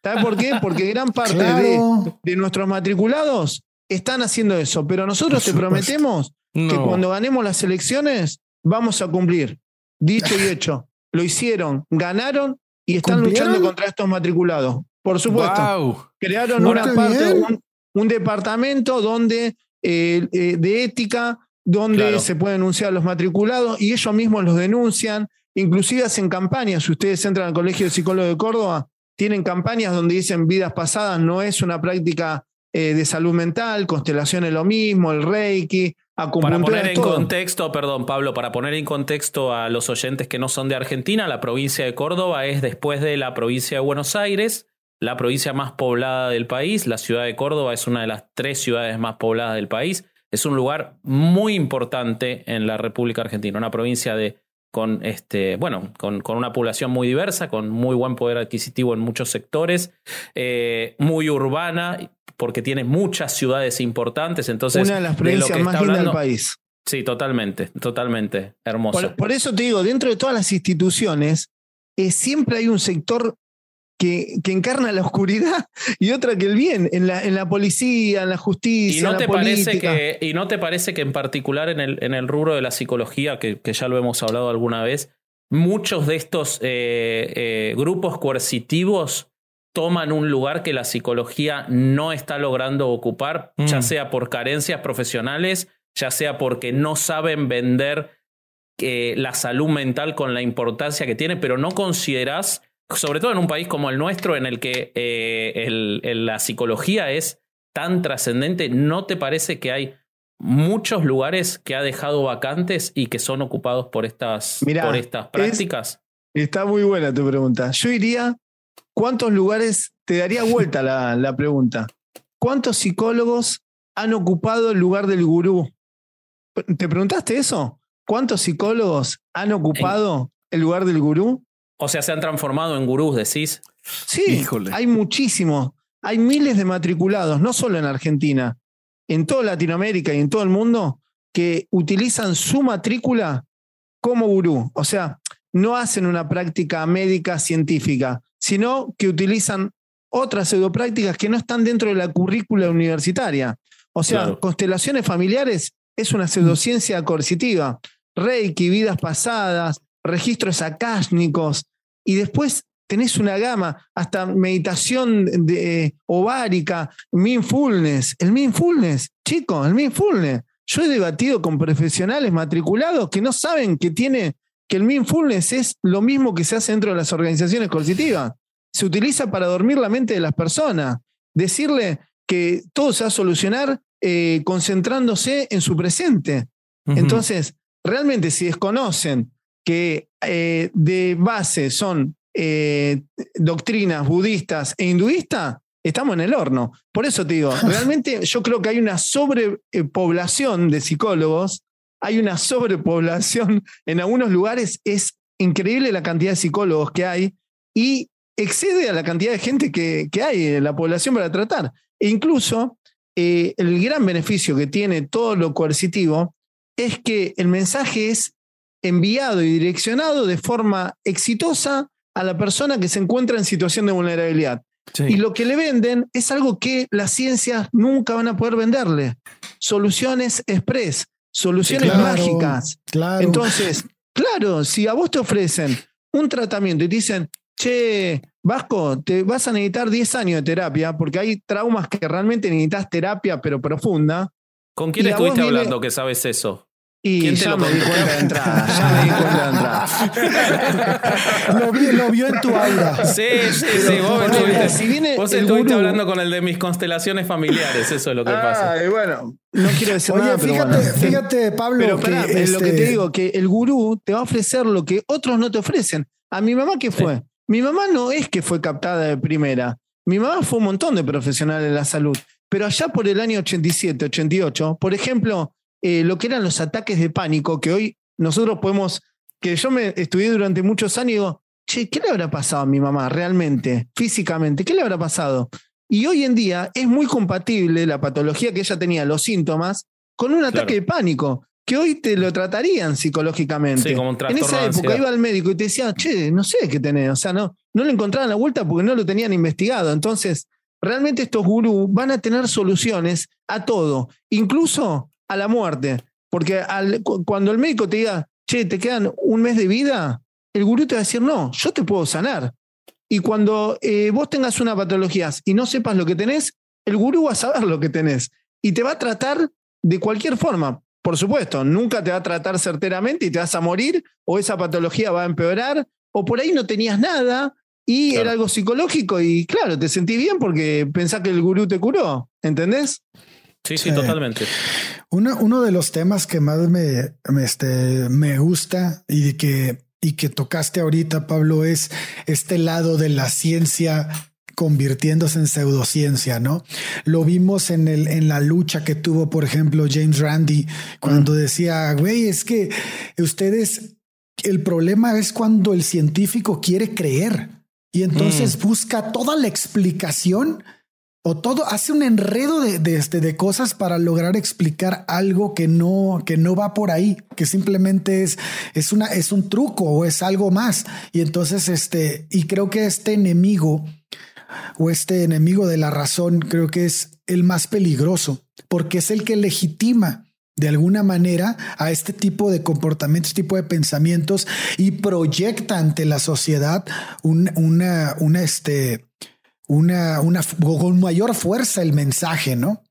¿Sabes por qué? Porque gran parte de, Claro. de nuestros matriculados están haciendo eso. Pero nosotros te prometemos que cuando ganemos las elecciones vamos a cumplir. Dicho y hecho. Lo hicieron, ganaron y están ¿Cumplieron? luchando contra estos matriculados. Por supuesto Wow. crearon No, una parte, un, un departamento donde eh, eh, de ética, donde Claro. se pueden denunciar a los matriculados y ellos mismos los denuncian, inclusive hacen campañas. Si ustedes entran al Colegio de Psicólogos de Córdoba, tienen campañas donde dicen vidas pasadas no es una práctica eh, de salud mental, constelación es lo mismo, el reiki, Para poner en todo. contexto, perdón Pablo, para poner en contexto a los oyentes que no son de Argentina, la provincia de Córdoba es después de la provincia de Buenos Aires, la provincia más poblada del país. La ciudad de Córdoba es una de las tres ciudades más pobladas del país. Es un lugar muy importante en la República Argentina, una provincia de con este, bueno, con, con una población muy diversa, con muy buen poder adquisitivo en muchos sectores, eh, muy urbana, porque tiene muchas ciudades importantes. Entonces, una de las provincias más lindas del país. Sí, totalmente, totalmente. Hermoso. Por, por eso te digo, dentro de todas las instituciones, eh, siempre hay un sector que, que encarna la oscuridad y otra que el bien, en la, en la policía, en la justicia, y no en la te parece política. que, y no te parece que en particular en el, en el rubro de la psicología, que, que ya lo hemos hablado alguna vez, muchos de estos eh, eh, grupos coercitivos toman un lugar que la psicología no está logrando ocupar, Mm. ya sea por carencias profesionales, ya sea porque no saben vender eh, la salud mental con la importancia que tiene, pero no considerás, sobre todo en un país como el nuestro, en el que eh, el- el- la psicología es tan trascendente, ¿no te parece que hay muchos lugares que ha dejado vacantes y que son ocupados por estas, Mirá, por estas es- prácticas? Está muy buena tu pregunta. Yo iría, ¿cuántos lugares, te daría vuelta la, la pregunta, ¿cuántos psicólogos han ocupado el lugar del gurú? ¿Te preguntaste eso? ¿Cuántos psicólogos han ocupado el lugar del gurú? O sea, se han transformado en gurús, decís. Sí, Híjole. hay muchísimos. Hay miles de matriculados, no solo en Argentina, en toda Latinoamérica y en todo el mundo, que utilizan su matrícula como gurú. O sea, no hacen una práctica médica científica, sino que utilizan otras pseudoprácticas que no están dentro de la currícula universitaria. O sea, Claro. constelaciones familiares es una pseudociencia coercitiva. Reiki, vidas pasadas, registros akáshnicos, y después tenés una gama, hasta meditación de, eh, ovárica, mindfulness. El mindfulness, chicos, el mindfulness. Yo he debatido con profesionales matriculados que no saben que tiene que el mindfulness es lo mismo que se hace dentro de las organizaciones coercitivas. Se utiliza para dormir la mente de las personas. Decirle que todo se va a solucionar eh, concentrándose en su presente. Entonces, realmente si desconocen que eh, de base son eh, doctrinas budistas e hinduistas, estamos en el horno. Por eso te digo, realmente yo creo que hay una sobrepoblación de psicólogos, hay una sobrepoblación en algunos lugares, es increíble la cantidad de psicólogos que hay y excede a la cantidad de gente que, que hay en la población para tratar. E incluso eh, el gran beneficio que tiene todo lo coercitivo es que el mensaje es enviado y direccionado de forma exitosa a la persona que se encuentra en situación de vulnerabilidad. Y lo que le venden es algo que las ciencias nunca van a poder venderle. Soluciones express, soluciones mágicas. Claro. Entonces, claro, si a vos te ofrecen un tratamiento y te dicen, che, Vasco, te vas a necesitar 10 años de terapia porque hay traumas que realmente necesitas terapia, pero profunda. ¿Con quién estuviste hablando que sabes eso? Y ¿Quién te ya lo me di cuenta de entrada. Ya me di cuenta de entrada. lo, vi, lo vio en tu aura. Sí, sí, sí. Vos, estuviste, si viene vos estuviste hablando con el de mis constelaciones familiares. Eso es lo que ah, pasa. Y bueno, no quiero decir nada, pero fíjate, bueno. fíjate, Pablo. Pero que lo que te este digo, que el gurú te va a ofrecer lo que otros no te ofrecen. A mi mamá, ¿qué fue? Mi mamá no es que fue captada de primera. Mi mamá fue un montón de profesionales de la salud. Pero allá por el año 87, 88, por ejemplo, eh, lo que eran los ataques de pánico, que hoy nosotros podemos, que yo me estudié durante muchos años y digo, che, ¿qué le habrá pasado a mi mamá realmente, físicamente? ¿Qué le habrá pasado? Y hoy en día es muy compatible la patología que ella tenía, los síntomas, con un ataque de pánico, que hoy te lo tratarían psicológicamente. Sí, como un en esa época iba al médico y te decía, che, no sé qué tenés, o sea, no, no le encontraban la vuelta porque no lo tenían investigado. Entonces, realmente estos gurús van a tener soluciones a todo, incluso a la muerte. Porque cuando el médico te diga, che, te quedan un mes de vida, el gurú te va a decir, no, yo te puedo sanar. Y cuando eh, vos tengas una patología y no sepas lo que tenés, el gurú va a saber lo que tenés y te va a tratar de cualquier forma. Por supuesto, nunca te va a tratar certeramente y te vas a morir, o esa patología va a empeorar, o por ahí no tenías nada y era algo psicológico y claro, te sentí bien porque pensás que el gurú te curó, ¿entendés? Sí, sí, totalmente. Uno, uno, de los temas que más me, me, este, me gusta y que, y que tocaste ahorita, Pablo, es este lado de la ciencia convirtiéndose en pseudociencia, ¿no? Lo vimos en, el, en la lucha que tuvo, por ejemplo, James Randi, cuando decía, güey, es que ustedes, el problema es cuando el científico quiere creer y entonces mm. busca toda la explicación o todo hace un enredo de, de, este, de, cosas para lograr explicar algo que no, que no va por ahí, que simplemente es, es, una, es un truco o es algo más. Y entonces, este, y creo que este enemigo o este enemigo de la razón creo que es el más peligroso, porque es el que legitima de alguna manera a este tipo de comportamientos, este tipo de pensamientos y proyecta ante la sociedad una, este, una, una, con mayor fuerza el mensaje, ¿no?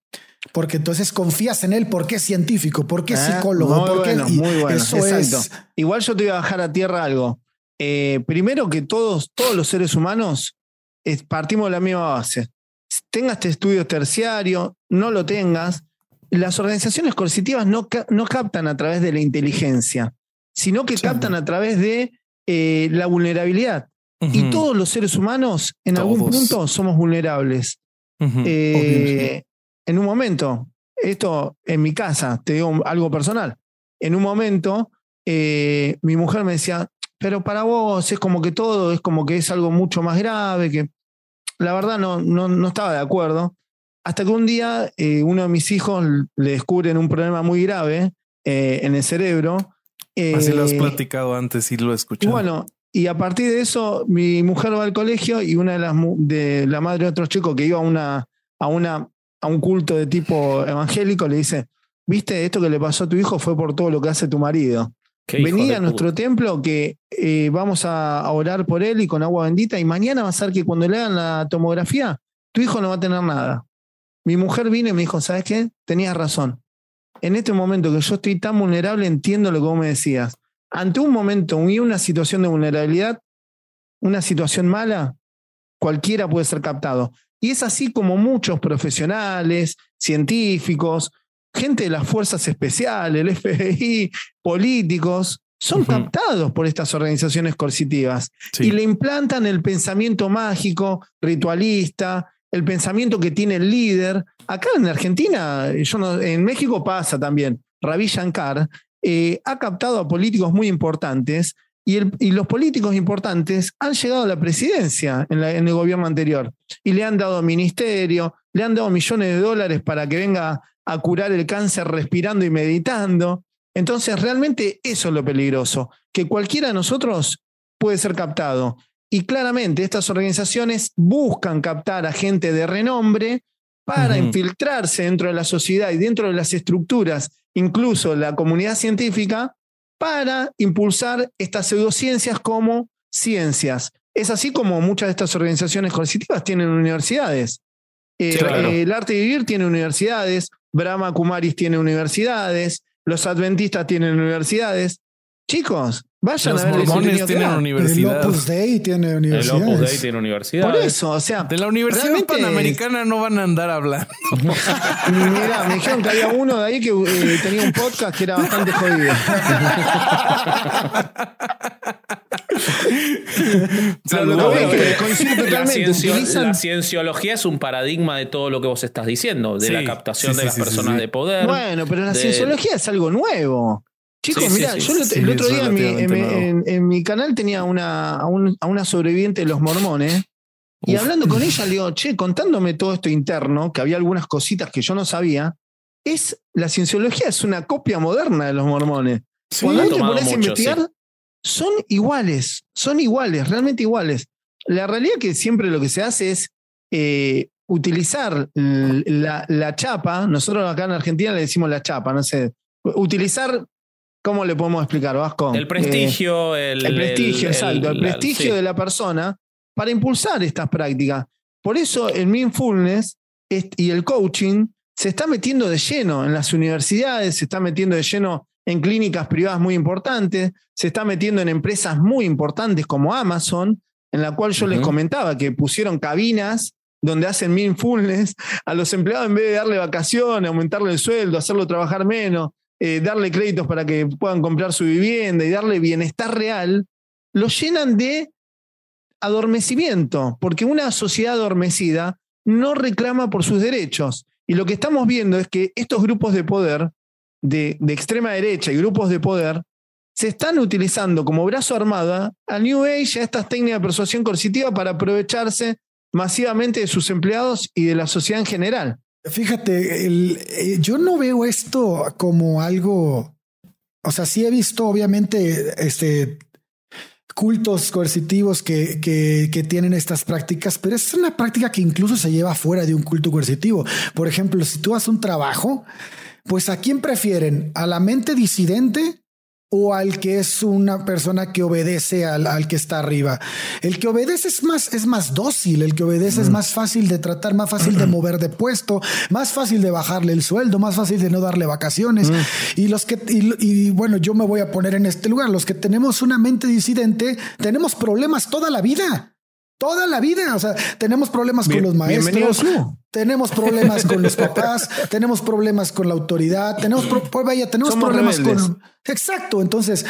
Porque entonces confías en él porque es científico, porque es ah, psicólogo. porque muy bueno. Eso es... Igual yo te voy a bajar a tierra algo. Eh, primero que todos, todos los seres humanos partimos de la misma base. Tengas este estudio terciario, no lo tengas, las organizaciones coercitivas no, no captan a través de la inteligencia, sino que captan a través de eh, la vulnerabilidad. Y todos los seres humanos, en algún punto, somos vulnerables. Eh, en un momento, esto en mi casa, te digo algo personal, en un momento eh, mi mujer me decía, pero para vos es como que todo, es como que es algo mucho más grave, que la verdad no, no, no estaba de acuerdo. Hasta que un día eh, uno de mis hijos le descubren un problema muy grave en el cerebro. Así lo has platicado antes y lo he escuchado. bueno, y a partir de eso, mi mujer va al colegio y una de las de la madre de otro chico que iba a una, a una a un culto de tipo evangélico le dice, viste, esto que le pasó a tu hijo fue por todo lo que hace tu marido. Venía a nuestro templo que eh, vamos a, orar por él y con agua bendita y mañana va a ser que cuando le hagan la tomografía, tu hijo no va a tener nada. Mi mujer vino y me dijo, ¿sabes qué? Tenías razón. En este momento que yo estoy tan vulnerable, entiendo lo que vos me decías ante un momento y una situación de vulnerabilidad, una situación mala, cualquiera puede ser captado. Y es así como muchos profesionales, científicos, gente de las fuerzas especiales, el FBI, políticos, son captados por estas organizaciones coercitivas y le implantan el pensamiento mágico, ritualista, el pensamiento que tiene el líder. Acá en Argentina, yo en México pasa también. Ravi Shankar eh, ha captado a políticos muy importantes y, los políticos importantes han llegado a la presidencia en, el gobierno anterior y le han dado ministerio, le han dado millones de dólares para que venga a curar el cáncer respirando y meditando. Entonces, realmente eso es lo peligroso, que cualquiera de nosotros puede ser captado. Y claramente estas organizaciones buscan captar a gente de renombre para infiltrarse dentro de la sociedad y dentro de las estructuras, incluso la comunidad científica, para impulsar estas pseudociencias como ciencias. Es así como muchas de estas organizaciones coercitivas tienen universidades. Eh, eh, el arte de vivir tiene universidades, Brahma Kumaris tiene universidades, los adventistas tienen universidades. Chicos, vayan Los a ver el mormones tienen. El universidad. Opus Dei tiene El universidades. Opus Dei tiene universidad. Por eso, o sea, De la Universidad realmente- Panamericana no van a andar hablando. Mira, me dijeron que había uno de ahí que eh, tenía un podcast que era bastante jodido. sea, lo no, que coincido La, totalmente. Utilizan- la cienciología es un paradigma de todo lo que vos estás diciendo, de Sí, la captación sí, de sí, las personas sí. de poder. Bueno, pero la de- cienciología es algo nuevo. Chicos, Sí, sí, yo el- otro es día en mi, en, relativamente mi- nuevo. en- en mi canal tenía una, a, un- a una sobreviviente de los mormones y Uf. hablando con ella le digo, che, contándome todo esto interno, que había algunas cositas que yo no sabía, es la cienciología es una copia moderna de los mormones. Cuando te pones a investigar, son iguales, son iguales, realmente iguales. La realidad que siempre lo que se hace es eh, utilizar la, la chapa, nosotros acá en Argentina le decimos la chapa, no sé, utilizar, ¿cómo le podemos explicar, Vasco? El Eh, prestigio, el, el prestigio, el- exacto, el prestigio sí. de la persona para impulsar estas prácticas. Por eso el mindfulness es- y el coaching se está metiendo de lleno en las universidades, se está metiendo de lleno en clínicas privadas muy importantes, se está metiendo en empresas muy importantes como Amazon, en la cual yo les comentaba que pusieron cabinas donde hacen mindfulness a los empleados en vez de darle vacaciones, aumentarle el sueldo, hacerlo trabajar menos, eh, darle créditos para que puedan comprar su vivienda y darle bienestar real, lo llenan de adormecimiento, porque una sociedad adormecida no reclama por sus derechos. Y lo que estamos viendo es que estos grupos de poder, de, extrema derecha y grupos de poder, se están utilizando como brazo armado a New Age, a estas técnicas de persuasión coercitiva para aprovecharse masivamente de sus empleados y de la sociedad en general. Fíjate, eh, yo no veo esto como algo, o sea, sí he visto obviamente este cultos coercitivos que, que, que tienen estas prácticas, pero es una práctica que incluso se lleva fuera de un culto coercitivo. Por ejemplo, si tú haces un trabajo, pues a quién prefieren, a la mente disidente o al que es una persona que obedece al, al que está arriba. El que obedece es más, es más dócil, el que obedece es más fácil de tratar, más fácil de mover de puesto, más fácil de bajarle el sueldo, más fácil de no darle vacaciones. Y los que, y, y bueno, yo me voy a poner en este lugar, los que tenemos una mente disidente, tenemos problemas toda la vida. Toda la vida, o sea, tenemos problemas Bien- con los maestros. Tenemos problemas con los papás, tenemos problemas con la autoridad, tenemos, pro- pues vaya, tenemos Somos problemas rebeldes. con, Exacto. Entonces,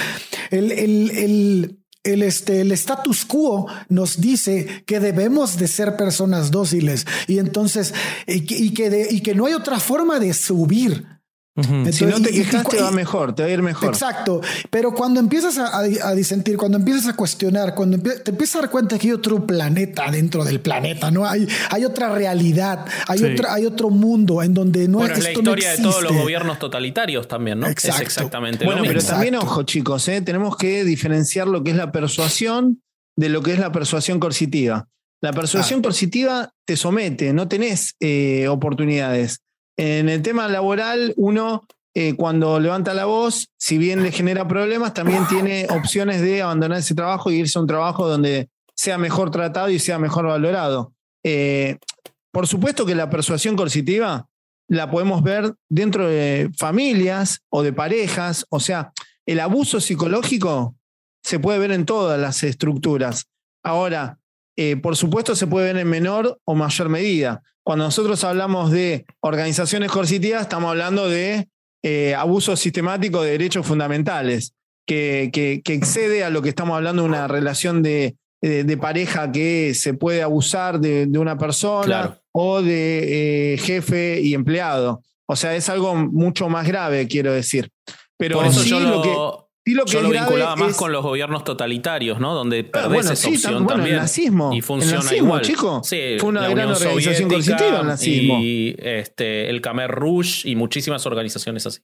el, el, el, el, este, el status quo nos dice que debemos de ser personas dóciles y entonces, y que, y que, de- y que no hay otra forma de subir. Entonces, Si no te quejas, y- te va mejor, te va a ir mejor. Exacto. Pero cuando empiezas a, a- a disentir, cuando empiezas a cuestionar, cuando te empiezas a dar cuenta que hay otro planeta dentro del planeta, no hay, hay otra realidad, hay, Sí. otra, hay otro mundo en donde no Bueno, es la no historia de todos los gobiernos totalitarios también, ¿no? Exacto. Es exactamente Bueno, lo pero también, ojo, chicos, ¿eh? tenemos que diferenciar lo que es la persuasión de lo que es la persuasión coercitiva. La persuasión Ah. coercitiva te somete, no tenés eh, oportunidades. En el tema laboral, uno eh, cuando levanta la voz, si bien le genera problemas, también tiene opciones de abandonar ese trabajo y irse a un trabajo donde sea mejor tratado y sea mejor valorado. Eh, por supuesto que la persuasión coercitiva la podemos ver dentro de familias o de parejas, o sea, el abuso psicológico se puede ver en todas las estructuras. Ahora, eh, por supuesto, se puede ver en menor o mayor medida. Cuando nosotros hablamos de organizaciones coercitivas, estamos hablando de eh, abuso sistemático de derechos fundamentales, que, que- que excede a lo que estamos hablando de una relación de, de- de pareja que se puede abusar de, de una persona Claro. o de eh, jefe y empleado. O sea, es algo mucho más grave, quiero decir. Pero Por eso sí yo lo lo, que, sí lo que yo lo vinculaba más es- con los gobiernos totalitarios, ¿no? Donde Ah, perdés bueno, esa sí, opción tan- bueno, también. el nazismo. Y el funciona nazismo, igual. chico. Sí, fue una gran Unión organización coercitiva el nazismo. Y este, el Khmer Rouge y muchísimas organizaciones así.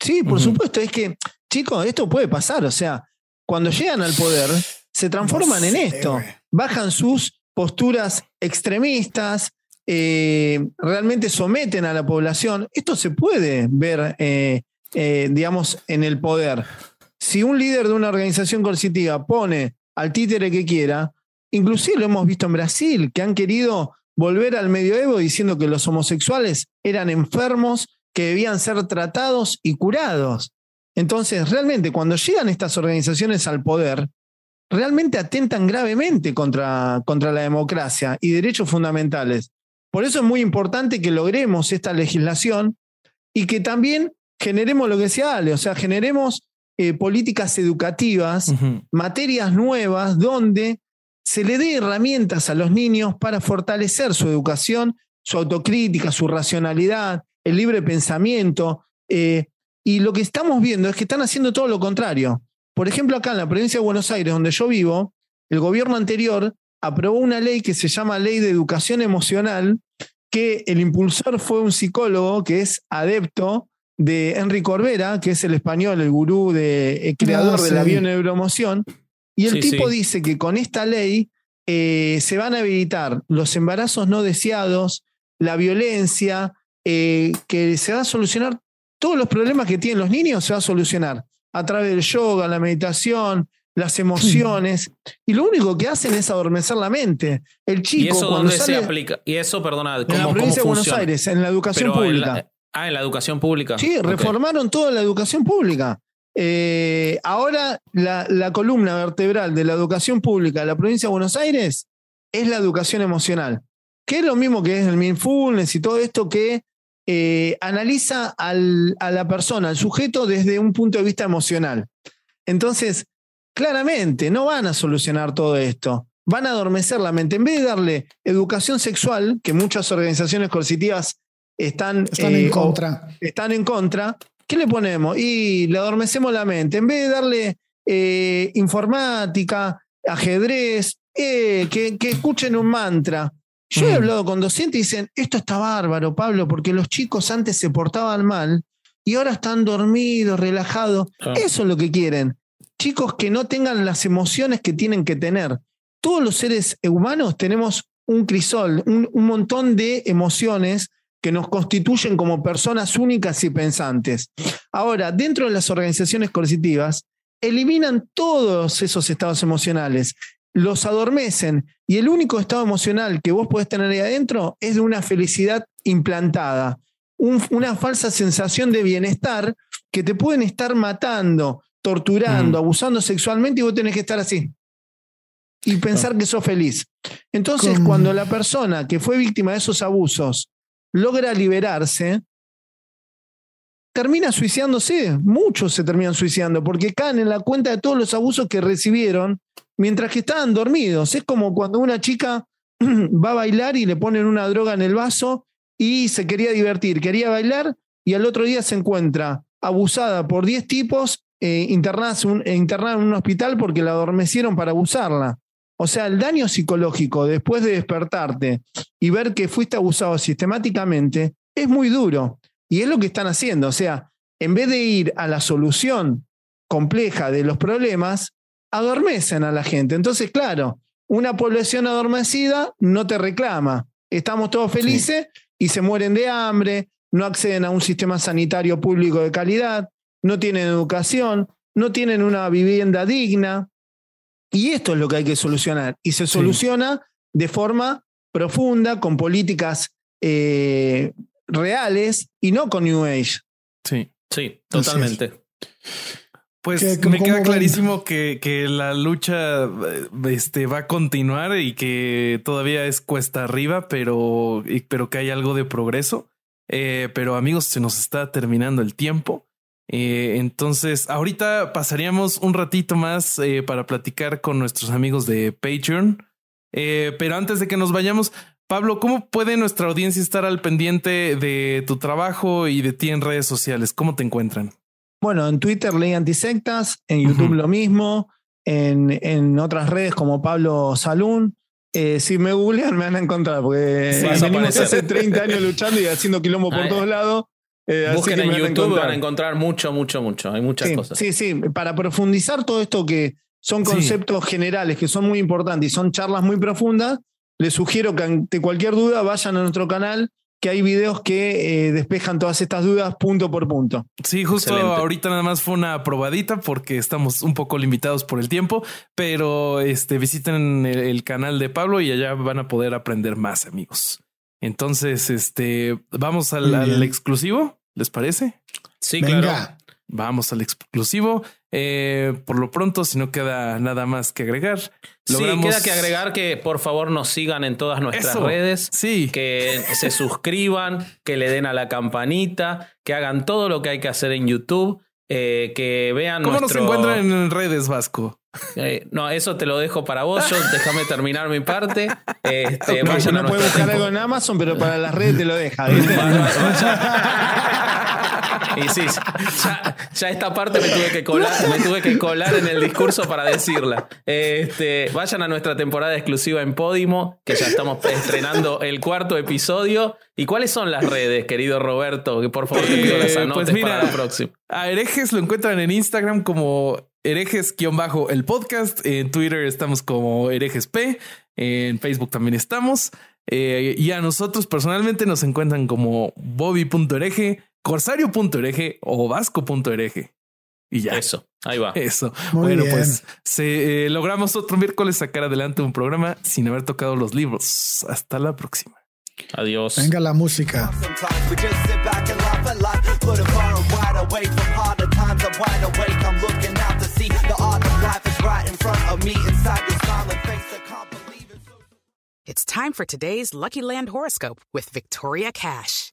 Sí, por supuesto, es que, chicos, esto puede pasar, o sea, cuando llegan al poder, se transforman en esto, bajan sus posturas extremistas, eh, realmente someten a la población. Esto se puede ver, eh, eh, digamos, en el poder. Si un líder de una organización coercitiva pone al títere que quiera, inclusive lo hemos visto en Brasil, que han querido volver al medioevo diciendo que los homosexuales eran enfermos que debían ser tratados y curados. Entonces, realmente, cuando llegan estas organizaciones al poder, realmente atentan gravemente contra, contra la democracia y derechos fundamentales. Por eso es muy importante que logremos esta legislación y que también generemos lo que decía Ale, o sea, generemos eh, políticas educativas, materias nuevas donde se le dé herramientas a los niños para fortalecer su educación, su autocrítica, su racionalidad, el libre pensamiento. Eh, y lo que estamos viendo es que están haciendo todo lo contrario. Por ejemplo, acá en la provincia de Buenos Aires, donde yo vivo, el gobierno anterior aprobó una ley que se llama Ley de Educación Emocional, que el impulsor fue un psicólogo que es adepto de Enrique Corbera, que es el español, el gurú, de, el creador ah, de la bioneuroemoción. Y el tipo dice que con esta ley eh, se van a habilitar los embarazos no deseados, la violencia, eh, que se va a solucionar todos los problemas que tienen los niños, se va a solucionar a través del yoga, la meditación, las emociones, y lo único que hacen es adormecer la mente. El chico. ¿Y eso dónde se aplica? Y eso, perdona, en la provincia de Buenos Aires, en la educación pública. Ah, en la educación pública. Sí, reformaron toda la educación pública. Eh, ahora la, la, columna vertebral de la educación pública de la provincia de Buenos Aires es la educación emocional, que es lo mismo que es el mindfulness y todo esto que eh, analiza al, a la persona, al sujeto desde un punto de vista emocional. Entonces, claramente, no van a solucionar todo esto. Van a adormecer la mente. En vez de darle educación sexual, que muchas organizaciones coercitivas están, están en eh, contra. Están en contra. ¿Qué le ponemos? Y le adormecemos la mente. En vez de darle eh, informática, ajedrez, que, que escuchen un mantra. Yo he hablado con docentes y dicen, esto está bárbaro, Pablo, porque los chicos antes se portaban mal y ahora están dormidos, relajados. Eso es lo que quieren. Chicos que no tengan las emociones que tienen que tener. Todos los seres humanos tenemos un crisol, un, un montón de emociones que nos constituyen como personas únicas y pensantes. Ahora, dentro de las organizaciones coercitivas, eliminan todos esos estados emocionales los adormecen y el único estado emocional que vos podés tener ahí adentro es de una felicidad implantada, una falsa sensación de bienestar que te pueden estar matando, torturando, abusando sexualmente y vos tenés que estar así y pensar que sos feliz. Entonces, cuando la persona que fue víctima de esos abusos logra liberarse, termina suicidándose. Muchos se terminan suicidando porque caen en la cuenta de todos los abusos que recibieron mientras que estaban dormidos. Es como cuando una chica va a bailar y le ponen una droga en el vaso y se quería divertir, quería bailar y al otro día se encuentra abusada por 10 tipos eh, internada, en un hospital porque la adormecieron para abusarla. O sea, el daño psicológico después de despertarte y ver que fuiste abusado sistemáticamente es muy duro. Y es lo que están haciendo. O sea, en vez de ir a la solución compleja de los problemas, adormecen a la gente. Entonces, claro, una población adormecida no te reclama. Estamos todos felices y se mueren de hambre, no acceden a un sistema sanitario público de calidad, no tienen educación, no tienen una vivienda digna. Y esto es lo que hay que solucionar. Y se soluciona de forma profunda, con políticas eh, reales y no con New Age. Sí, sí, totalmente. Pues me queda clarísimo que, que, la lucha este, va a continuar y que todavía es cuesta arriba, pero, pero que hay algo de progreso. Eh, pero amigos, se nos está terminando el tiempo. Eh, entonces, ahorita pasaríamos un ratito más eh, para platicar con nuestros amigos de Patreon. pero antes de que nos vayamos, Pablo, ¿cómo puede nuestra audiencia estar al pendiente de tu trabajo y de ti en redes sociales? ¿Cómo te encuentran? Bueno, en Twitter Ley Antisectas, en YouTube lo mismo, en, en, otras redes como Pablo Salún. Eh, si me googlean me van a encontrar, porque venimos hace 30 años luchando y haciendo quilombo por todos lados. Eh, así Busquen que en me van a YouTube, van a encontrar mucho, mucho, mucho. Hay muchas Sí, cosas. sí, sí, para profundizar todo esto que son Sí. conceptos generales que son muy importantes y son charlas muy profundas, les sugiero que ante cualquier duda vayan a nuestro canal, que hay videos que eh, despejan todas estas dudas punto por punto. Sí, justo Excelente. ahorita nada más fue una probadita porque estamos un poco limitados por el tiempo, pero este visiten el, el canal de Pablo y allá van a poder aprender más, amigos. Entonces, este vamos al, exclusivo, ¿les parece? Sí, Venga. claro. Vamos al exclusivo. Eh, por lo pronto, si no queda nada más que agregar, Sí, logramos- queda que agregar que por favor nos sigan en todas nuestras Eso. redes. Sí, que se suscriban, que le den a la campanita, que hagan todo lo que hay que hacer en YouTube, eh, que vean ¿Cómo nuestro... nos encuentran en redes, Vasco? Eh, no, eso te lo dejo para vos. Yo déjame terminar mi parte. Este, No, vayan a no puede nuestra buscar algo en Amazon, pero para las redes te lo deja. Y sí, ya, ya esta parte me tuve que colar, me tuve que colar en el discurso para decirla. Este, vayan a nuestra temporada exclusiva en Podimo, que ya estamos estrenando el cuarto episodio. ¿Y cuáles son las redes, querido Roberto? Que por favor te pido las Eh, anotes pues mira, para la próxima. A herejes lo encuentran en Instagram como herejes-el podcast. En Twitter estamos como herejes P. En Facebook también estamos. Eh, y a nosotros personalmente nos encuentran como bobby.hereje, corsario.hereje o vasco.hereje. Y ya. Eso, ahí va. Eso. Muy bueno, bien. pues se, eh, logramos otro miércoles sacar adelante un programa sin haber tocado los libros. Hasta la próxima. Adiós. Venga la música. It's time for today's Lucky Land horoscope with Victoria Cash.